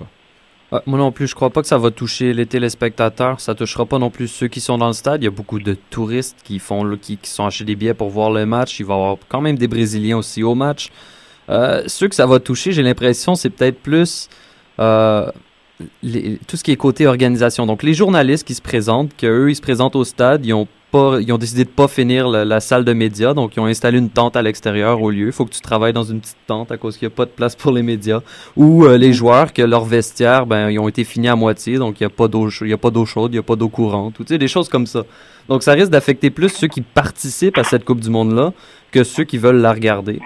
Moi non plus, je crois pas que ça va toucher les téléspectateurs. Ça touchera pas non plus ceux qui sont dans le stade. Il y a beaucoup de touristes qui font qui sont achetés des billets pour voir le match. Il va y avoir quand même des Brésiliens aussi au match. Euh, ceux que ça va toucher, j'ai l'impression, c'est peut-être plus euh, les, tout ce qui est côté organisation. Donc, les journalistes qui se présentent, qu'eux, ils se présentent au stade, ils ont, pas, ils ont décidé de pas finir la, la salle de médias, donc ils ont installé une tente à l'extérieur au lieu. Il faut que tu travailles dans une petite tente à cause qu'il n'y a pas de place pour les médias. Ou euh, les joueurs, que leur vestiaire, ben, ils ont été finis à moitié, donc il n'y a pas d'eau il y a pas d'eau chaude, il n'y a pas d'eau courante, ou tu sais, des choses comme ça. Donc, ça risque d'affecter plus ceux qui participent à cette Coupe du Monde-là que ceux qui veulent la regarder.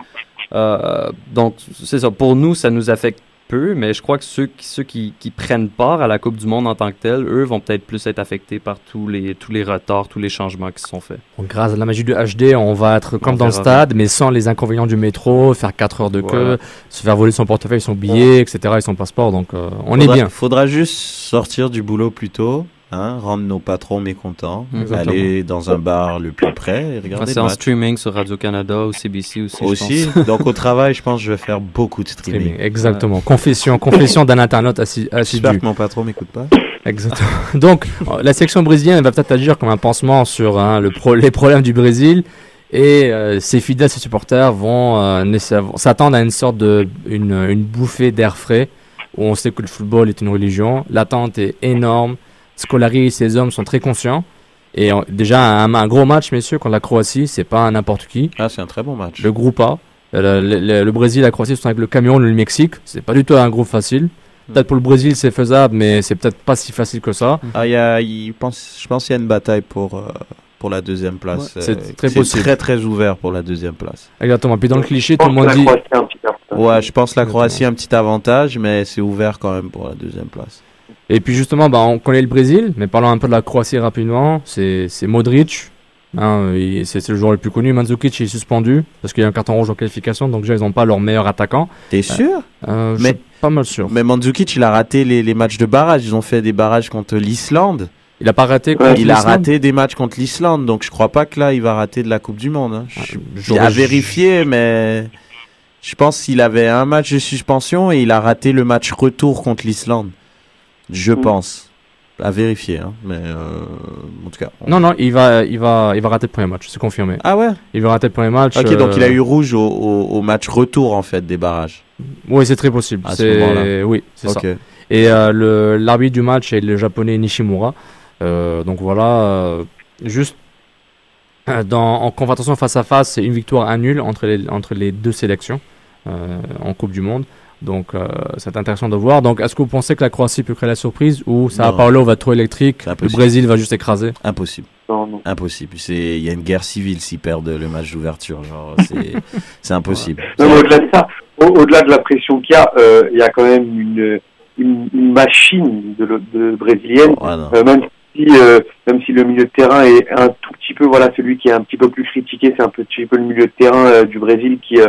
Euh, donc, c'est ça. Pour nous, ça nous affecte peu, mais je crois que ceux, qui, ceux qui, qui, prennent part à la Coupe du Monde en tant que telle, eux, vont peut-être plus être affectés par tous les, tous les retards, tous les changements qui se sont faits. Donc, grâce à la magie du HD, on va être comme on dans le stade, mais sans les inconvénients du métro, faire 4 heures de queue, voilà. se faire voler son portefeuille, son billet, etc., et son passeport. Donc, euh, on faudra, est bien. Faudra juste sortir du boulot plus tôt. Hein, rendre nos patrons mécontents, Exactement. aller dans un bar le plus près et regarder C'est en streaming sur Radio-Canada ou CBC aussi. Aussi, [LAUGHS] donc au travail, je pense que je vais faire beaucoup de streaming. streaming exactement. Ouais. Confession, confession d'un internaute assidu. J'espère que mon patron m'écoute pas. Exactement. [LAUGHS] Donc, la section brésilienne va peut-être agir comme un pansement sur hein, le pro les problèmes du Brésil. Et euh, ses fidèles, ses supporters vont euh, s'attendre à une sorte de une, une bouffée d'air frais où on sait que le football est une religion. L'attente est énorme. Scolari et ses hommes sont très conscients. Et on, déjà, un, un, gros match, messieurs, contre la Croatie, c'est pas n'importe qui. Ah, c'est un très bon match. Le groupe A. Le, le, le, Brésil et la Croatie sont avec le Cameroun et le Mexique. C'est pas du tout un groupe facile. Peut-être pour le Brésil, c'est faisable, mais c'est peut-être pas si facile que ça. Ah, y a, y pense, je pense qu'il y a une bataille pour, euh, pour la deuxième place. Ouais, c'est très possible. très, très ouvert pour la deuxième place. Exactement. Puis dans le cliché, tout le monde dit. Ouais, je pense que la Croatie a un petit avantage, mais c'est ouvert quand même pour la deuxième place. Et puis justement, bah, on connaît le Brésil, mais parlons un peu de la Croatie rapidement. C'est Modric, hein, c'est le joueur le plus connu. Mandzukic est suspendu parce qu'il y a un carton rouge en qualification, donc déjà ils n'ont pas leur meilleur attaquant. T'es sûr? euh, mais, Pas mal sûr. Mais Mandzukic, il a raté les, les, matchs de barrage. Ils ont fait des barrages contre l'Islande. Il a pas raté contre ouais, Il a raté des matchs contre l'Islande, donc je crois pas que là il va rater de la Coupe du Monde. Hein. Je, je, à vérifier, mais je pense qu'il avait un match de suspension et il a raté le match retour contre l'Islande. Je mmh. pense. À vérifier, hein. mais euh, en tout cas. On... Non, non, il va, il, va, il va rater le premier match, c'est confirmé. Ah ouais? Il va rater le premier match. Ok, euh... donc il a eu rouge au, au, au, match retour, en fait, des barrages. Oui, c'est très possible. À ce oui, c'est okay. ça. Et euh, l'arbitre du match est le japonais Nishimura. Euh, donc voilà, juste dans, en confrontation face à face, c'est une victoire, un nul entre les, entre les deux sélections en Coupe du Monde. Donc, euh, c'est intéressant de voir. Donc, est-ce que vous pensez que la Croatie peut créer la surprise ou Sao Paulo va être trop électrique Le Brésil va juste écraser? Impossible. Non, non. Impossible. Il y a une guerre civile s'ils perdent le match d'ouverture. Genre, [LAUGHS] c'est impossible. Au-delà de ça, au-delà de la pression qu'il y a, euh, il y a quand même une, une, une machine de, de brésilienne. Oh, euh, même si, même si le milieu de terrain est un tout petit peu, voilà, celui qui est un petit peu plus critiqué, c'est un petit peu le milieu de terrain du Brésil qui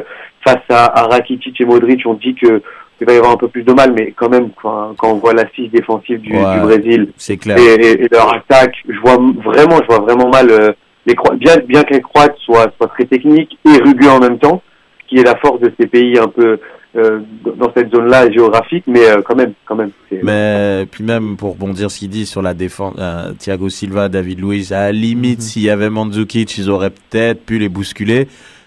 face à, à, Rakitic et Modric, on dit que il va y avoir un peu plus de mal, mais quand même, quand, quand on voit l'assise défensive du, ouais, du Brésil clair. Et, et, et, leur attaque, je vois vraiment, je vois vraiment mal euh, les Croates, bien, bien que les Croates soient, soient très techniques et rugueux en même temps, qui est la force de ces pays un peu euh, dans cette zone-là géographique, mais euh, quand même, quand même. Mais puis même pour rebondir ce qu'il dit sur la défense, euh, Thiago Silva, David Luiz, à la limite, s'il y avait Mandzukic, ils auraient peut-être pu les bousculer.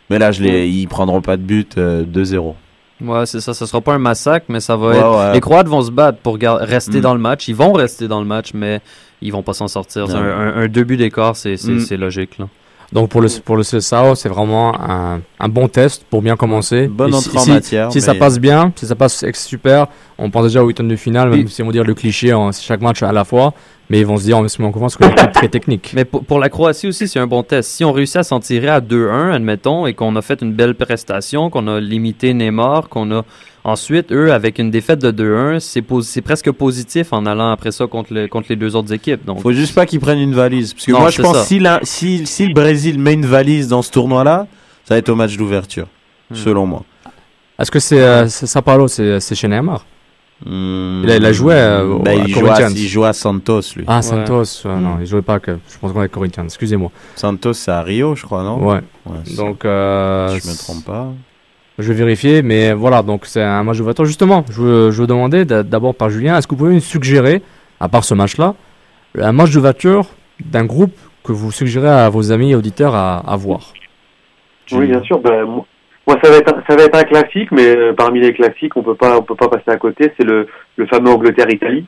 Mais là, je les, ils prendront pas de but euh, 2-0. Ouais, c'est ça. Ça sera pas un massacre, mais ça va Ouais, être. ouais. Les Croates vont se battre pour gar- rester Mm. dans le match. Ils vont rester dans le match, mais ils vont pas s'en sortir. Un, un, un deux buts d'écart, c'est Mm. c'est logique. Là. Donc pour le pour le CSAO, c'est vraiment un, un bon test pour bien commencer. Bonne entrée en si, matière. Si ça passe bien, si ça passe super, on pense déjà au huitième de finale, même si on va dire le cliché, en, c'est chaque match à la fois, mais ils vont se dire on se met en confiance que l'équipe très technique. Mais pour, pour la Croatie aussi, c'est un bon test. Si on réussit à s'en tirer à 2-1, admettons, et qu'on a fait une belle prestation, qu'on a limité Neymar, qu'on a ensuite, eux, avec une défaite de 2-1, c'est presque positif en allant après ça contre, le- contre les deux autres équipes. Donc, Faut juste pas qu'ils prennent une valise. Parce que Non, moi, je pense ça. si, la, si, si le Brésil met une valise dans ce tournoi-là, ça va être au match d'ouverture, Hmm. selon moi. Est-ce que c'est euh, c'est Sao Paulo, c'est c'est chez Neymar? Hmm. Il a- il a joué, euh, au- Ben, à il, joue à, Corinthians. il joue à Santos, lui. Ah Santos, euh, non, Mm. il jouait pas que. Je pense qu'on est Corinthians. Excusez-moi. Santos, c'est à Rio, je crois, non? Ouais. Ouais, c'est- Donc euh, si je me trompe pas. Je vais vérifier, mais voilà, donc c'est un match d'ouverture. Justement, je veux, je veux demander d'a- d'abord par Julien, est-ce que vous pouvez nous suggérer, à part ce match-là, un match d'ouverture d'un groupe que vous suggérez à vos amis et auditeurs à, à voir? Oui, bien sûr. Ben, moi, ça va être un, ça va être un classique, mais euh, parmi les classiques, on peut pas on peut pas passer à côté. C'est le le fameux Angleterre-Italie.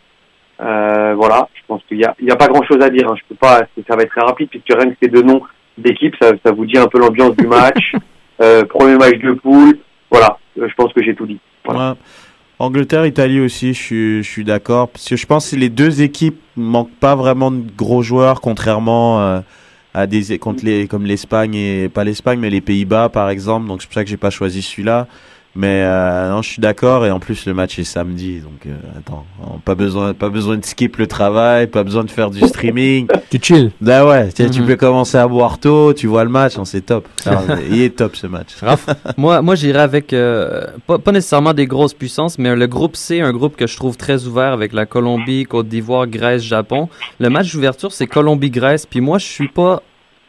Euh, voilà, je pense qu'il y a il y a pas grand chose à dire. Hein. Je peux pas. Ça va être très rapide puisque rien que ces deux noms d'équipes, ça ça vous dit un peu l'ambiance du match. [LAUGHS] euh, premier match de poule. Voilà, euh, je pense que j'ai tout dit. Ouais. Angleterre, Italie aussi, je suis, je suis d'accord. Parce que je pense que les deux équipes manquent pas vraiment de gros joueurs, contrairement euh, à des contre les comme l'Espagne et pas l'Espagne, mais les Pays-Bas par exemple. Donc c'est pour ça que j'ai pas choisi celui-là. Mais euh, non, je suis d'accord. Et en plus, le match est samedi, donc euh, attends, pas besoin, pas besoin de skip le travail, pas besoin de faire du streaming. [LAUGHS] Tu chill. Bah ouais, tu Mhm. peux commencer à boire tôt, tu vois le match, non, c'est top. Alors, il est top ce match. [LAUGHS] moi, moi j'irais avec, euh, pas, pas nécessairement des grosses puissances, mais le groupe C, un groupe que je trouve très ouvert avec la Colombie, Côte d'Ivoire, Grèce, Japon. Le match d'ouverture, c'est Colombie-Grèce, puis moi, je suis pas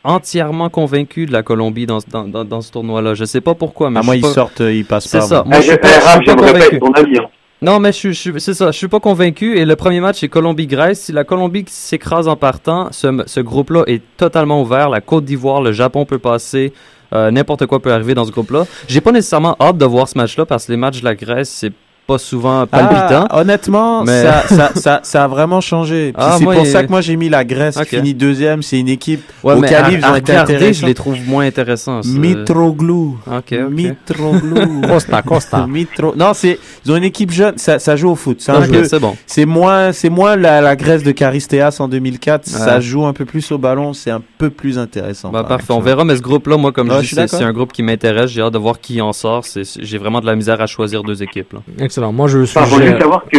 entièrement convaincu de la Colombie dans, ce- dans, dans, dans ce tournoi-là. Je sais pas pourquoi, mais À je moi, suis ils pas- sortent, ils passent C'est pas. ça. moi. Je suis pas, je pas pas ton avis. Hein. Non, mais je, suis- je, suis- c'est ça. Je suis pas convaincu. Et le premier match, c'est Colombie-Grèce. Si la Colombie s'écrase en partant, ce, ce groupe-là est totalement ouvert. La Côte d'Ivoire, le Japon peut passer. Euh, N'importe quoi peut arriver dans ce groupe-là. J'ai pas nécessairement hâte de voir ce match-là parce que les matchs de la Grèce, c'est pas souvent palpitant. Ah, honnêtement, Mais- ça, [LAUGHS] ça, ça, ça a vraiment changé. Ah, c'est pour il- ça que moi j'ai mis la Grèce Ok. qui finit deuxième. C'est une équipe Ouais, au mais qualif, à, à regarder, je les trouve moins intéressants. Mitroglou. Ok, ok. Mitroglou. [LAUGHS] Costa, Costa. Mitro... Non, c'est ils ont une équipe jeune. Ça, ça joue au foot. C'est peu- bon. C'est moins, c'est moins la, la Grèce de Caristéas en 2004. Ça joue un peu plus au ballon. C'est un peu plus intéressant. Bah, par parfait, on verra, mais ce groupe-là, moi, comme Ouais, je dis, c'est un groupe qui m'intéresse. J'ai hâte de voir qui en sort. J'ai vraiment de la misère à choisir deux équipes. Là. Excellent. Moi, je Enfin, faut suggère. juste savoir que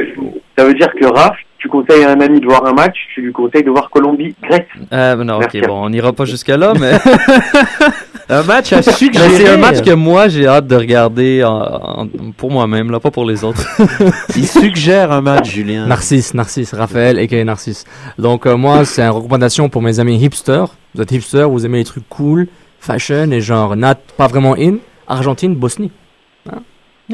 ça veut dire que Raph, tu conseilles à un ami de voir un match, tu lui conseilles de voir Colombie-Grèce. Euh, ben non, ok, bon, on n'ira pas jusqu'à là, mais. [LAUGHS] Un match à [LAUGHS] suggérer. c'est un match que moi j'ai hâte de regarder en- en- pour moi-même, là, pas pour les autres. [LAUGHS] Il suggère un match, Julien. Narcisse, Narcisse, Raphaël, et Narcisse. Donc euh, moi, c'est une recommandation pour mes amis hipsters. Vous êtes hipsters, vous aimez les trucs cool, fashion et genre nat, pas vraiment in. Argentine, Bosnie.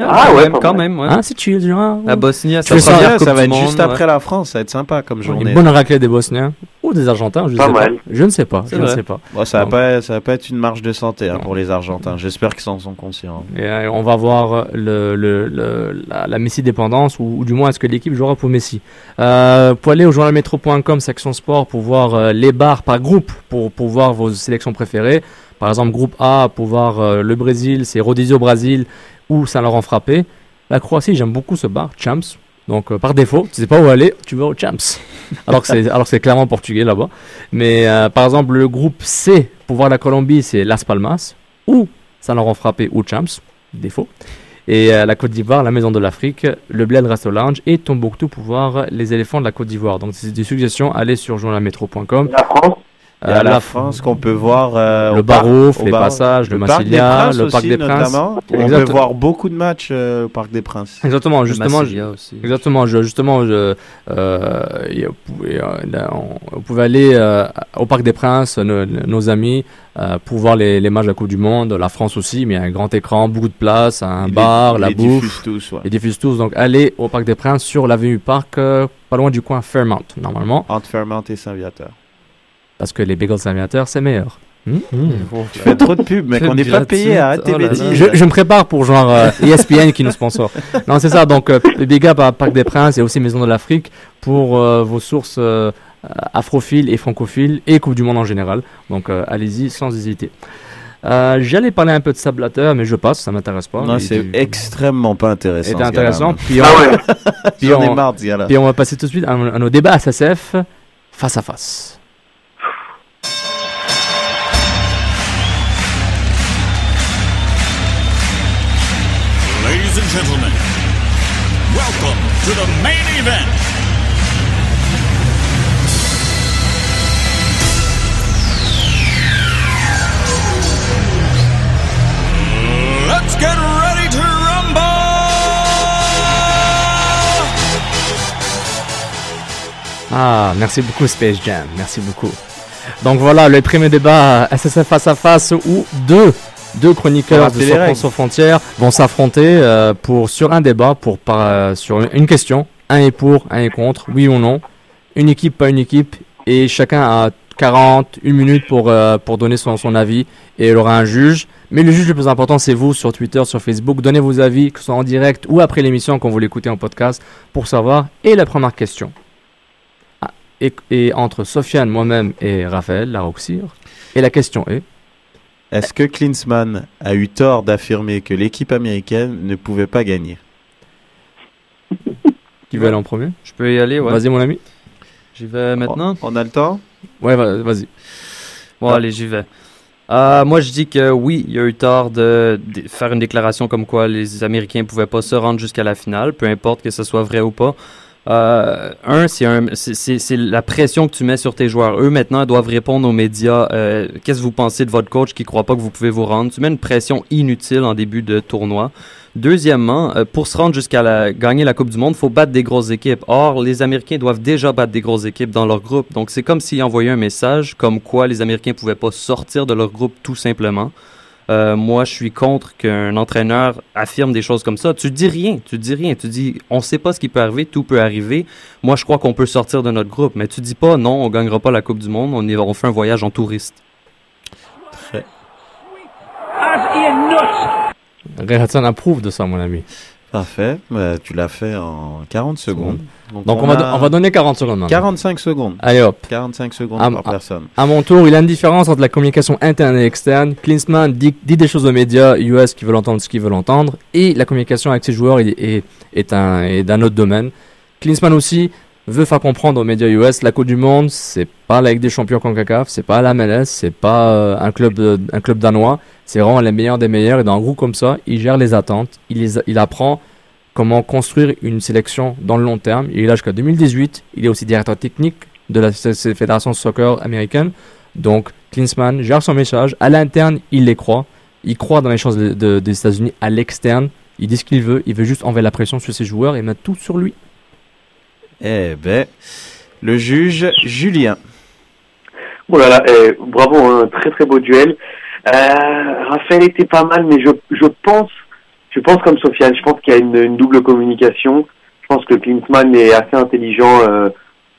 Ah quand ouais, même, quand même, ouais. Hein, c'est chill, genre. La Bosnie, Ça, ça ça va être monde, juste ouais. après la France. Ça va être sympa comme journée. Une bonne raclée des Bosniens ou des Argentins, je Pas sais mal. pas. Je ne sais pas, je ne sais pas. Bon, ça va pas, ça va pas être une marge de santé hein, pour les Argentins. J'espère qu'ils s'en sont conscients. Et euh, on va voir le, le, le- la, la Messi dépendance, ou, ou du moins est-ce que l'équipe jouera pour Messi. Euh, pour aller au journalmetro.com, section sport, pour voir euh, les bars par groupe, pour, pour voir vos sélections préférées. Par exemple, groupe A, pour voir euh, le Brésil, c'est Rodizio Brasil ou Saint-Laurent Frappé. La Croatie, j'aime beaucoup ce bar, Champs. Donc euh, par défaut, tu sais pas où aller, tu vas au Champs. [LAUGHS] alors c'est clairement portugais là-bas. Mais euh, par exemple, le groupe C, pour voir la Colombie, c'est Las Palmas ou Saint-Laurent Frappé ou Champs, défaut. Et euh, la Côte d'Ivoire, la Maison de l'Afrique, le Bled Resto Lounge et Tombouctou pour voir les éléphants de la Côte d'Ivoire. Donc c'est des suggestions, allez sur journalmetro.com. La France, Il y a la France qu'on peut voir euh, le Barouf, les Bar- passages, le Parc des Massilia, Princes le Parc aussi, des Princes. notamment. On peut voir beaucoup de matchs euh, au Parc des Princes. Exactement, Le justement, Massilia aussi. exactement, je- justement, je, euh, on pouvait, euh, aller euh, au Parc des Princes, nos, nos amis, euh, pour voir les, les matchs de la Coupe du Monde, la France aussi, mais un grand écran, beaucoup de place, un Ils bar, ils la les bouffe. diffusent tous, ouais. Ils diffusent tous, donc allez au Parc des Princes sur l'avenue Parc, euh, pas loin du coin Fairmount, normalement, Entre Fairmount et Saint-Viateur. Parce que les bagels aviateurs, c'est meilleur. Hmm, hmm. Tu fais trop de pubs, mec. Pub On n'est pas payé. Arrête tes Oh. Je, je me prépare pour genre euh, ESPN qui nous sponsor. [LAUGHS] Non, c'est ça. Donc, euh, big up à Parc des Princes et aussi Maison de l'Afrique pour euh, vos sources euh, afrophiles et francophiles et Coupe du Monde en général. Donc, euh, allez-y sans hésiter. Euh, J'allais parler un peu de sablateur, mais je passe, ça m'intéresse pas. Non, c'est extrêmement pas intéressant. était ce gars-là, intéressant. [LAUGHS] Puis on, Ah ouais. [LAUGHS] puis on- marre puis va passer tout de suite à, à nos débats SSF face à face. Ah, merci beaucoup Space Jam, merci beaucoup. Donc voilà, le premier débat SSF face à face où deux, deux chroniqueurs de sans frontières vont s'affronter euh, pour sur un débat pour par- euh, sur une question, un est pour, un est contre, oui ou non, une équipe pas une équipe. Et chacun a 40, une minute pour euh, pour donner son, son avis. Et il aura un juge. Mais le juge le plus important c'est vous sur Twitter, sur Facebook, donnez vos avis que ce soit en direct ou après l'émission quand vous l'écoutez en podcast pour savoir. Et la première question. Et, et entre Sofiane, moi-même et Raphaël Laroxir. Et la question est Est-ce que Klinsmann a eu tort d'affirmer que l'équipe américaine ne pouvait pas gagner? Qui veut aller en premier? Je peux y aller, ouais. Vas-y, mon ami. J'y vais maintenant. On a le temps? Ouais, va- vas-y. Bon, allez, j'y vais. Euh, moi, je dis que oui, il y a eu tort de, de faire une déclaration comme quoi les Américains ne pouvaient pas se rendre jusqu'à la finale, peu importe que ce soit vrai ou pas. Euh, un, c'est un- la pression que tu mets sur tes joueurs. Eux, maintenant, doivent répondre aux médias. euh, Qu'est-ce que vous pensez de votre coach qui croit pas que vous pouvez vous rendre? Tu mets une pression inutile en début de tournoi. Deuxièmement, euh, pour se rendre jusqu'à la, gagner la Coupe du Monde, faut battre des grosses équipes. Or, les Américains doivent déjà battre des grosses équipes dans leur groupe. Donc, c'est comme s'ils envoyaient un message comme quoi les Américains ne pouvaient pas sortir de leur groupe tout simplement. Euh, moi, je suis contre qu'un entraîneur affirme des choses comme ça. Tu dis rien, tu dis rien. Tu dis, on sait pas ce qui peut arriver, tout peut arriver. Moi, je crois qu'on peut sortir de notre groupe. Mais tu dis pas, non, on gagnera pas la Coupe du Monde, on, est, on fait un voyage en touriste. Très. Approuve de ça, mon ami. Parfait. Bah, tu l'as fait en 40 secondes. Donc, on, va, do- on va donner 40 secondes maintenant. 45 secondes. Allez hop. 45 secondes Ah, par personne. À mon tour, il y a une différence entre la communication interne et externe. Klinsmann dit, dit des choses aux médias US qui veulent entendre ce qu'ils veulent entendre. Et la communication avec ses joueurs est, est, est un- est d'un autre domaine. Klinsmann aussi veut faire comprendre aux médias US la Coupe du Monde, c'est pas la Ligue des Champions CONCACAF, c'est pas la MLS, c'est pas euh, un, club, un club danois. C'est vraiment les meilleurs des meilleurs. Et dans un groupe comme ça, il gère les attentes. Il, il apprend comment construire une sélection dans le long terme. Il est là jusqu'à 2018. Il est aussi directeur technique de la Fédération de soccer américaine. Donc, Klinsmann gère son message. À l'interne, il les croit. Il croit dans les chances de- de- des États-Unis. À l'externe, il dit ce qu'il veut. Il veut juste enlever la pression sur ses joueurs et mettre tout sur lui. Eh ben, le juge Julien. Oh là là, eh, bravo, un très très beau duel. Euh, Raphaël était pas mal, mais je, je pense, je pense comme Sofiane, je pense qu'il y a une, double communication. Je pense que Klinsmann est assez intelligent euh,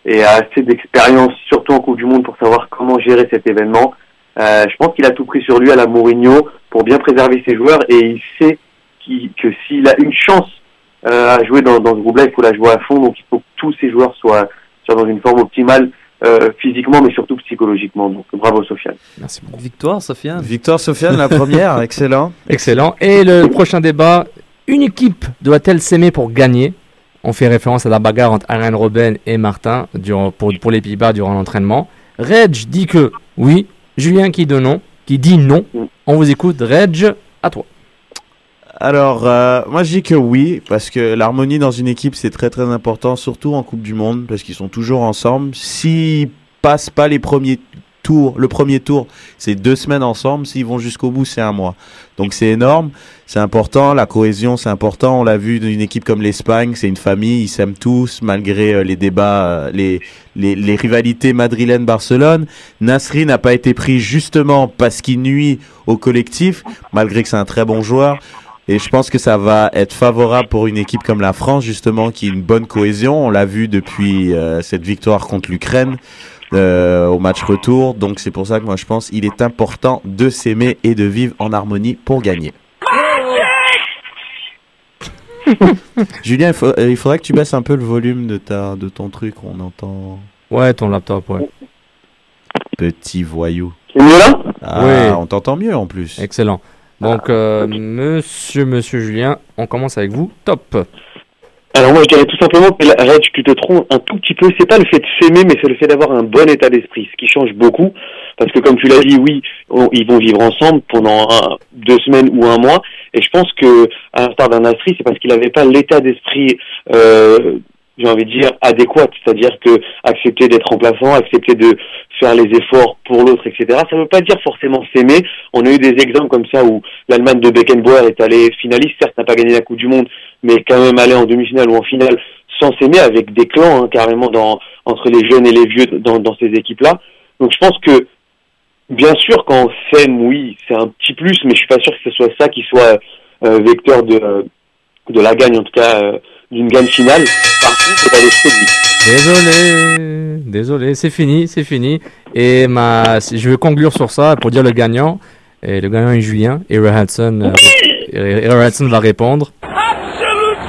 et a assez d'expérience, surtout en Coupe du Monde, pour savoir comment gérer cet événement. Euh, je pense qu'il a tout pris sur lui à la Mourinho pour bien préserver ses joueurs et il sait que s'il a une chance à jouer dans, dans ce groupe-là, il faut la jouer à fond. Donc il faut que tous ses joueurs soient, soient dans une forme optimale euh, physiquement, mais surtout psychologiquement. Donc bravo Sofiane. Merci beaucoup. Victoire, Sofiane. Victoire Sofiane, la première, [LAUGHS] excellent. Excellent. Et le prochain débat, une équipe doit-elle s'aimer pour gagner? On fait référence à la bagarre entre Alain Robben et Martin durant, pour, pour les Pays-Bas durant l'entraînement. Reg dit que oui. Julien qui dit non. Qui dit non. On vous écoute. Reg, à toi. Alors, euh, moi je dis que oui, parce que l'harmonie dans une équipe c'est très très important, surtout en Coupe du Monde, parce qu'ils sont toujours ensemble. S'ils passent pas les premiers tour, le premier tour, c'est deux semaines ensemble. S'ils vont jusqu'au bout, c'est un mois. Donc c'est énorme, c'est important. La cohésion, c'est important. On l'a vu d'une équipe comme l'Espagne, c'est une famille, ils s'aiment tous malgré euh, les débats, euh, les, les, les rivalités madrilène-Barcelone. Nasri n'a pas été pris justement parce qu'il nuit au collectif, malgré que c'est un très bon joueur. Et je pense que ça va être favorable pour une équipe comme la France, justement, qui a une bonne cohésion. On l'a vu depuis euh, cette victoire contre l'Ukraine euh, au match retour. Donc c'est pour ça que moi je pense qu'il est important de s'aimer et de vivre en harmonie pour gagner. [LAUGHS] Julien, il, faut- euh, il faudrait que tu baisses un peu le volume de, ta, de ton truc. On entend Ouais, ton laptop, ouais. petit voyou. C'est mieux là? Ah, Oui. on t'entend mieux en plus. Excellent. Donc, euh, monsieur, monsieur Julien, on commence avec vous. Top. Alors moi je dirais tout simplement que Reg, tu te trompes un tout petit peu, c'est pas le fait de s'aimer mais c'est le fait d'avoir un bon état d'esprit, ce qui change beaucoup parce que comme tu l'as dit, oui, on- ils vont vivre ensemble pendant un- deux semaines ou un mois et je pense que à l'instar d'un Astri, c'est parce qu'il n'avait pas l'état d'esprit euh, j'ai envie de dire adéquat, c'est-à-dire que accepter d'être remplaçant, accepter de faire les efforts pour l'autre, etc. Ça ne veut pas dire forcément s'aimer. On a eu des exemples comme ça où l'Allemagne de Beckenbauer est allée finaliste, certes n'a pas gagné la Coupe du Monde, mais quand même allé en demi-finale ou en finale sans s'aimer avec des clans hein, carrément dans, entre les jeunes et les vieux dans, dans ces équipes-là. Donc je pense que bien sûr quand on s'aime, oui, c'est un petit plus, mais je suis pas sûr que ce soit ça qui soit euh, vecteur de, de la gagne, en tout cas euh, d'une gagne finale. Par contre, c'est pas l'esprit de vie. Désolé, désolé, c'est fini, c'est fini. Et ma, je vais conclure sur ça pour dire le gagnant. Et le gagnant est Julien. Et Ray Hudson, euh, Hudson va répondre. Absolute,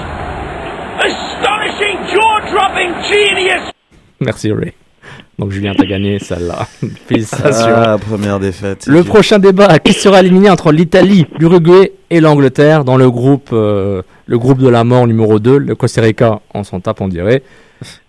astonishing, jaw-dropping genius. Merci Ray. Donc Julien, t'as gagné celle-là. [LAUGHS] Félicitations. Ah, première défaite. Le prochain débat, qui sera éliminé entre l'Italie, l'Uruguay et l'Angleterre dans le groupe, euh, le groupe de la mort numéro 2, le Costa Rica, on s'en tape, on dirait.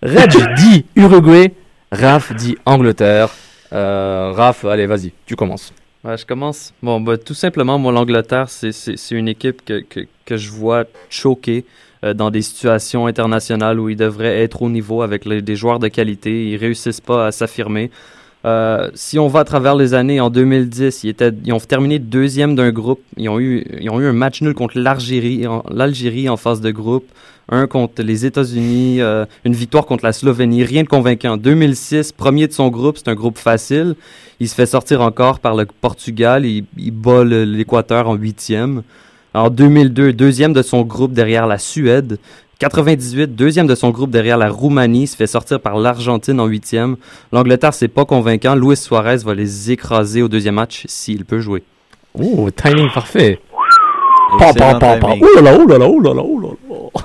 Reg [LAUGHS] dit Uruguay, Raph dit Angleterre. Euh, Raph, allez, vas-y, tu commences. Je commence. Bon, bah, tout simplement, moi, l'Angleterre, c'est une équipe que, que, que je vois choquer euh, dans des situations internationales où ils devraient être au niveau avec les- des joueurs de qualité. Ils réussissent pas à s'affirmer. Euh, si on va à travers les années, en 2010, ils, ont terminé deuxième d'un groupe. Ils ont eu, un match nul contre l'Algérie en, phase de groupe. Un contre les États-Unis, euh, une victoire contre la Slovénie. Rien de convaincant. 2006, premier de son groupe, c'est un groupe facile. Il se fait sortir encore par le Portugal. Il, bat l'Équateur en huitième. En 2002, deuxième de son groupe derrière la Suède. 98, deuxième de son groupe derrière la Roumanie, se fait sortir par l'Argentine en huitième. L'Angleterre, c'est pas convaincant. Luis Suarez va les écraser au deuxième match s'il peut jouer. Oh, timing parfait. Excellent timing. Oh là là, oh là là, oh là là, oh là là.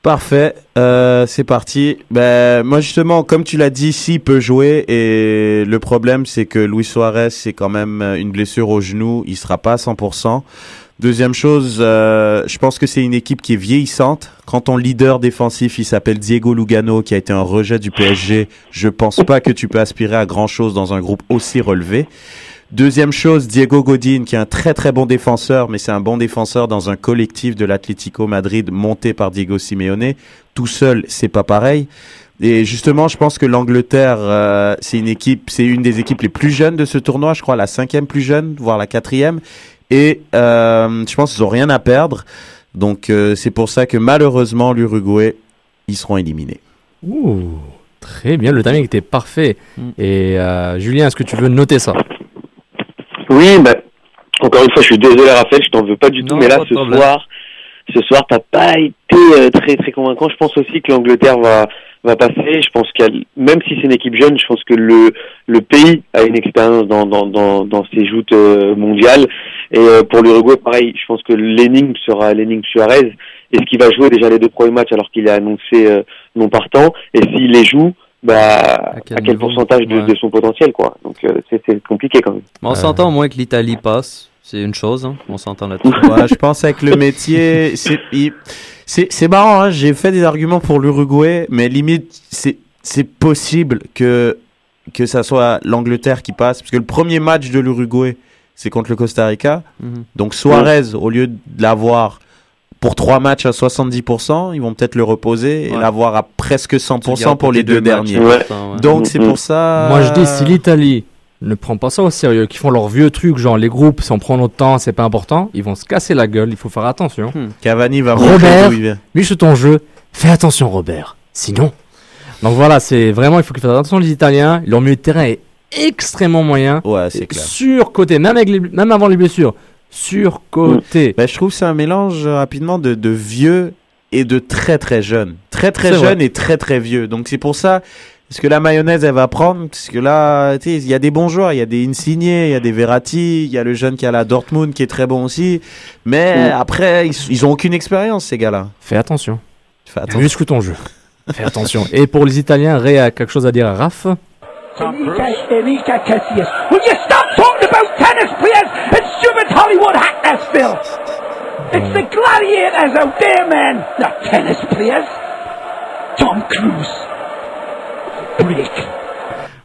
Parfait, euh, c'est parti. Ben, moi justement, comme tu l'as dit, s'il peut jouer et le problème c'est que Luis Suarez c'est quand même une blessure au genou, il sera pas à 100%. Deuxième chose, euh, je pense que c'est une équipe qui est vieillissante. Quand ton leader défensif il s'appelle Diego Lugano qui a été un rejet du PSG, je pense pas que tu peux aspirer à grand chose dans un groupe aussi relevé. Deuxième chose, Diego Godin, qui est un très très bon défenseur, mais c'est un bon défenseur dans un collectif de l'Atlético Madrid monté par Diego Simeone. Tout seul, c'est pas pareil. Et justement, je pense que l'Angleterre, euh, c'est une équipe, c'est une des équipes les plus jeunes de ce tournoi, je crois la cinquième plus jeune, voire la quatrième. Et euh, je pense qu'ils ont rien à perdre. Donc euh, c'est pour ça que malheureusement l'Uruguay, ils seront éliminés. Ouh, très bien, le timing était parfait. Mm. Et euh, Julien, est-ce que tu veux noter ça? Oui, bah, encore une fois, je suis désolé Raphaël, je t'en veux pas du tout, Non, mais là ce soir, ce soir t'as pas été euh, très très convaincant. Je pense aussi que l'Angleterre va va passer. Je pense qu'elle, même si c'est une équipe jeune, je pense que le le pays a une expérience dans dans dans, dans ces joutes euh, mondiales. Et euh, pour l'Uruguay, pareil, je pense que l'énigme sera l'énigme Suarez. Est-ce qu'il va jouer déjà les deux premiers matchs alors qu'il est annoncé euh, non partant Et s'il les joue, bah à quel pourcentage de, Ouais. de son potentiel quoi. Donc euh, c'est c'est compliqué quand même. Mais on s'entend au moins que l'Italie passe. C'est une chose, hein. on s'entend là-dessus. Ouais, je pense avec le métier, c'est il- c'est c'est marrant. Hein, J'ai fait des arguments pour l'Uruguay, mais limite c'est c'est possible que que ça soit l'Angleterre qui passe, parce que le premier match de l'Uruguay c'est contre le Costa Rica. Mhm. Donc Suarez, au lieu de l'avoir pour trois matchs à 70%, ils vont peut-être le reposer et l'avoir à presque 100% gardes pour les deux, derniers. Ouais. Donc c'est pour ça. Moi je dis, si l'Italie ne prend pas ça au sérieux, qui font leurs vieux trucs, genre les groupes, si on prend notre temps, c'est pas important, ils vont se casser la gueule, il faut faire attention. Cavani va Robert, sur ton jeu, fais attention Robert, sinon. Donc voilà, c'est vraiment, il faut qu'ils fassent attention les Italiens, leur milieu de terrain est extrêmement moyen, Ouais, c'est clair. surcoté, même, avec les- même avant les blessures, surcoté. Ben, je trouve que c'est un mélange euh, rapidement de, de vieux et de très très jeunes. Très très jeunes et très très vieux. Donc c'est pour ça. Est-ce que la mayonnaise elle va prendre Parce que là, il y a des bons joueurs, il y a des Insigne, il y a des Verratti, il y a le jeune qui a la Dortmund qui est très bon aussi. Mais Mm. après, ils, ils ont aucune expérience ces gars-là. Fais attention. Fais attention. Muscle ton jeu. Fais attention. Et pour les Italiens, Ray a quelque chose à dire à Raph. It's the gladiators out there, man, not tennis players. Tom Cruise.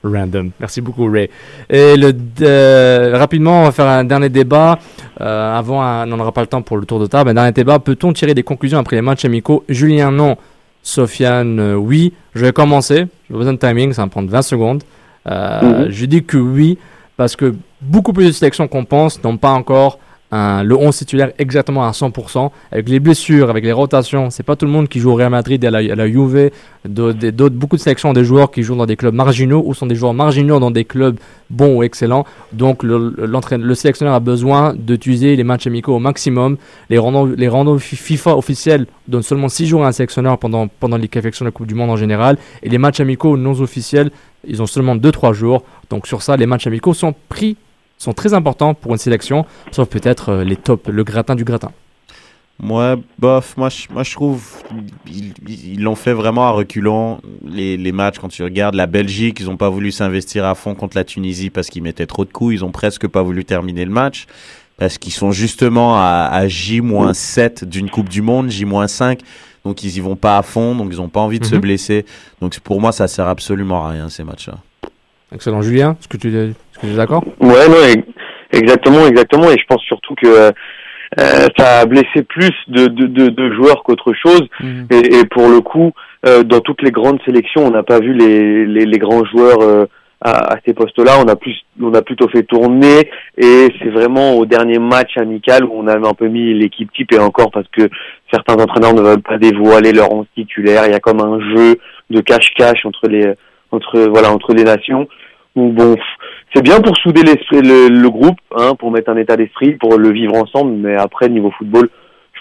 Random. Merci beaucoup, Ray. Et le, euh, rapidement, on va faire un dernier débat. Euh, avant, un- on n'aura pas le temps pour le tour de table. Un dernier débat. Peut-on tirer des conclusions après les matchs amicaux? Julien, non. Sofiane, euh, oui. Je vais commencer. J'ai besoin de timing. Ça va me prendre 20 secondes. Euh, Je dis que oui. Parce que beaucoup plus de sélections qu'on pense n'ont pas encore le 11 titulaire exactement à 100%. Avec les blessures, avec les rotations, c'est pas tout le monde qui joue au Real Madrid et à la, Juve. Beaucoup de sélections ont des joueurs qui jouent dans des clubs marginaux ou sont des joueurs marginaux dans des clubs bons ou excellents. Donc le, le sélectionneur a besoin d'utiliser les matchs amicaux au maximum. Les randos, les FIFA officiels donnent seulement 6 jours à un sélectionneur pendant, pendant les qualifications de la Coupe du Monde en général. Et les matchs amicaux non officiels, ils ont seulement 2-3 jours. Donc sur ça, les matchs amicaux sont pris sont très importants pour une sélection, sauf peut-être euh, les tops, le gratin du gratin. Moi, bof, moi je, moi je trouve ils l'ont fait vraiment à reculons les, les matchs quand tu regardes la Belgique, ils ont pas voulu s'investir à fond contre la Tunisie parce qu'ils mettaient trop de coups, ils ont presque pas voulu terminer le match parce qu'ils sont justement à, à J-7 d'une Coupe du monde, J-5 donc ils y vont pas à fond, donc ils ont pas envie de se Mhm. blesser. Donc pour moi ça sert absolument à rien ces matchs-là. Excellent, Julien, est-ce que tu es, est-ce que tu es d'accord? Ouais, non, ex- exactement, exactement. Et je pense surtout que euh, ça a blessé plus de, de, de, de joueurs qu'autre chose. Et, et pour le coup, euh, dans toutes les grandes sélections, on n'a pas vu les, les, les grands joueurs euh, à, à ces postes-là. On a plus, on a plutôt fait tourner. Et c'est vraiment au dernier match amical où on a un peu mis l'équipe type et encore parce que certains entraîneurs ne veulent pas dévoiler leur 11 titulaire. Il y a comme un jeu de cache-cache entre les, entre voilà, entre les nations. Où bon, c'est bien pour souder l'esprit, le, le groupe, hein, pour mettre un état d'esprit, pour le vivre ensemble. Mais après, niveau football,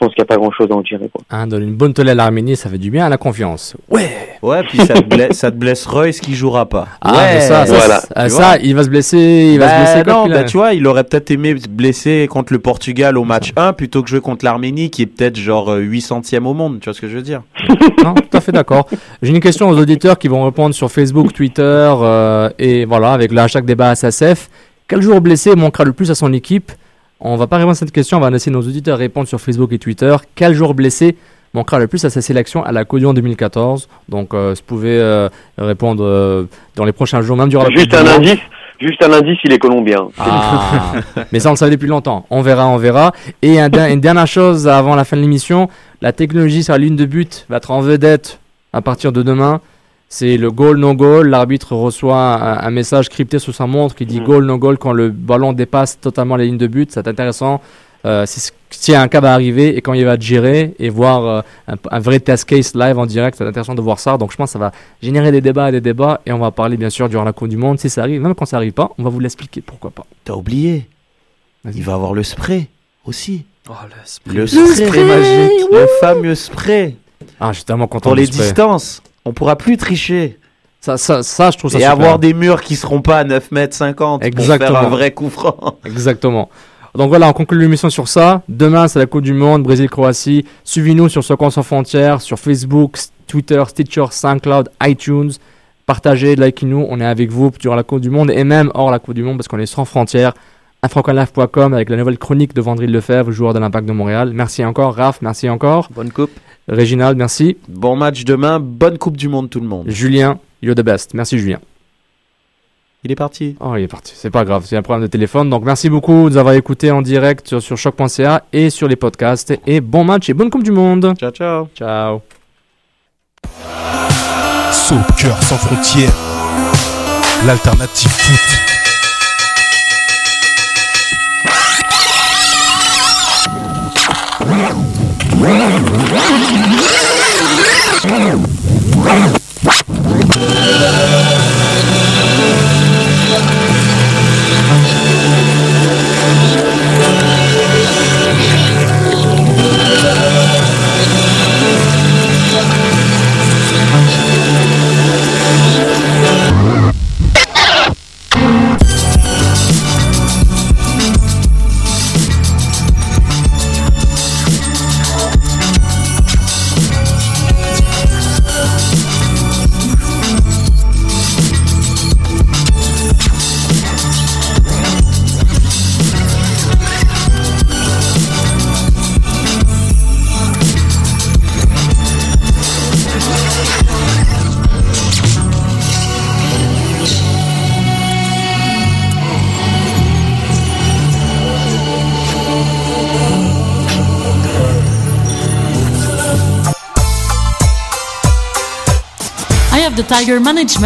je pense qu'il n'y a pas grand-chose à en tirer. Quoi. Hein, Donner une bonne tolée à l'Arménie, ça fait du bien à la confiance. Ouais Ouais, puis ça te blesse, [LAUGHS] ça te blesse Royce qui jouera pas. Ah, ouais, mais ça, ça, voilà. ça, il va se blesser, il va Bah, se blesser quoi non, bah, tu vois, il aurait peut-être aimé se blesser contre le Portugal au match 1 plutôt que jouer contre l'Arménie qui est peut-être genre euh, 800e au monde, tu vois ce que je veux dire? [LAUGHS] Non, tout à fait d'accord. J'ai une question aux auditeurs qui vont répondre sur Facebook, Twitter euh, et voilà, avec le hashtag débat SSF. Quel joueur blessé manquera le plus à son équipe On va pas répondre à cette question, on va laisser nos auditeurs répondre sur Facebook et Twitter. Quel joueur blessé manquera le plus à sa sélection à la Codion 2014 Donc, euh, vous pouvez euh, répondre euh, dans les prochains jours, même durant la Juste Coupe un indice, juste un indice, il est colombien. Ah, [LAUGHS] mais ça on le savait depuis longtemps. On verra, on verra. Et un une dernière chose avant la fin de l'émission, la technologie sur la ligne de but va être en vedette à partir de demain. C'est le goal no goal. L'arbitre reçoit un, un message crypté sur sa montre qui dit goal no goal quand le ballon dépasse totalement la ligne de but. C'est intéressant. Euh, si, si un cas va arriver et quand il va géré et voir euh, un, un vrai test case live en direct, c'est intéressant de voir ça. Donc je pense que ça va générer des débats et des débats et on va parler bien sûr durant la Coupe du Monde. Si ça arrive, même quand ça arrive pas, on va vous l'expliquer. Pourquoi pas. T'as oublié Il va avoir le spray aussi. Oh, le spray. Le Le spray, spray magique. Le fameux spray. Ah, je suis tellement content Pour les spray. distances, on pourra plus tricher. Ça, ça, ça, je trouve ça Et super. avoir des murs qui seront pas à 9 mètres 50 pour Exactement. faire un vrai coup franc. [LAUGHS] Exactement. Donc voilà, on conclut l'émission sur ça. Demain, c'est la Coupe du Monde, Brésil-Croatie. Suivez-nous sur Second sans frontières, sur Facebook, Twitter, Stitcher, SoundCloud, iTunes. Partagez, likez-nous, on est avec vous durant la Coupe du Monde et même hors la Coupe du Monde parce qu'on est sans frontières. Afrocanlife.com avec la nouvelle chronique de Vendry Lefebvre, joueur de l'Impact de Montréal. Merci encore, Raph, merci encore. Bonne coupe. Réginald, merci. Bon match demain, bonne Coupe du Monde tout le monde. Julien, you're the best. Merci Julien. Il est parti. Oh, il est parti. C'est pas grave, c'est un problème de téléphone. Donc merci beaucoup de nous avoir écoutés en direct sur, sur choc.ca et sur les podcasts. Et bon match et bonne Coupe du Monde. Ciao, ciao. Ciao. Soccer sans frontières, l'alternative foot. Thank you. The Tiger Management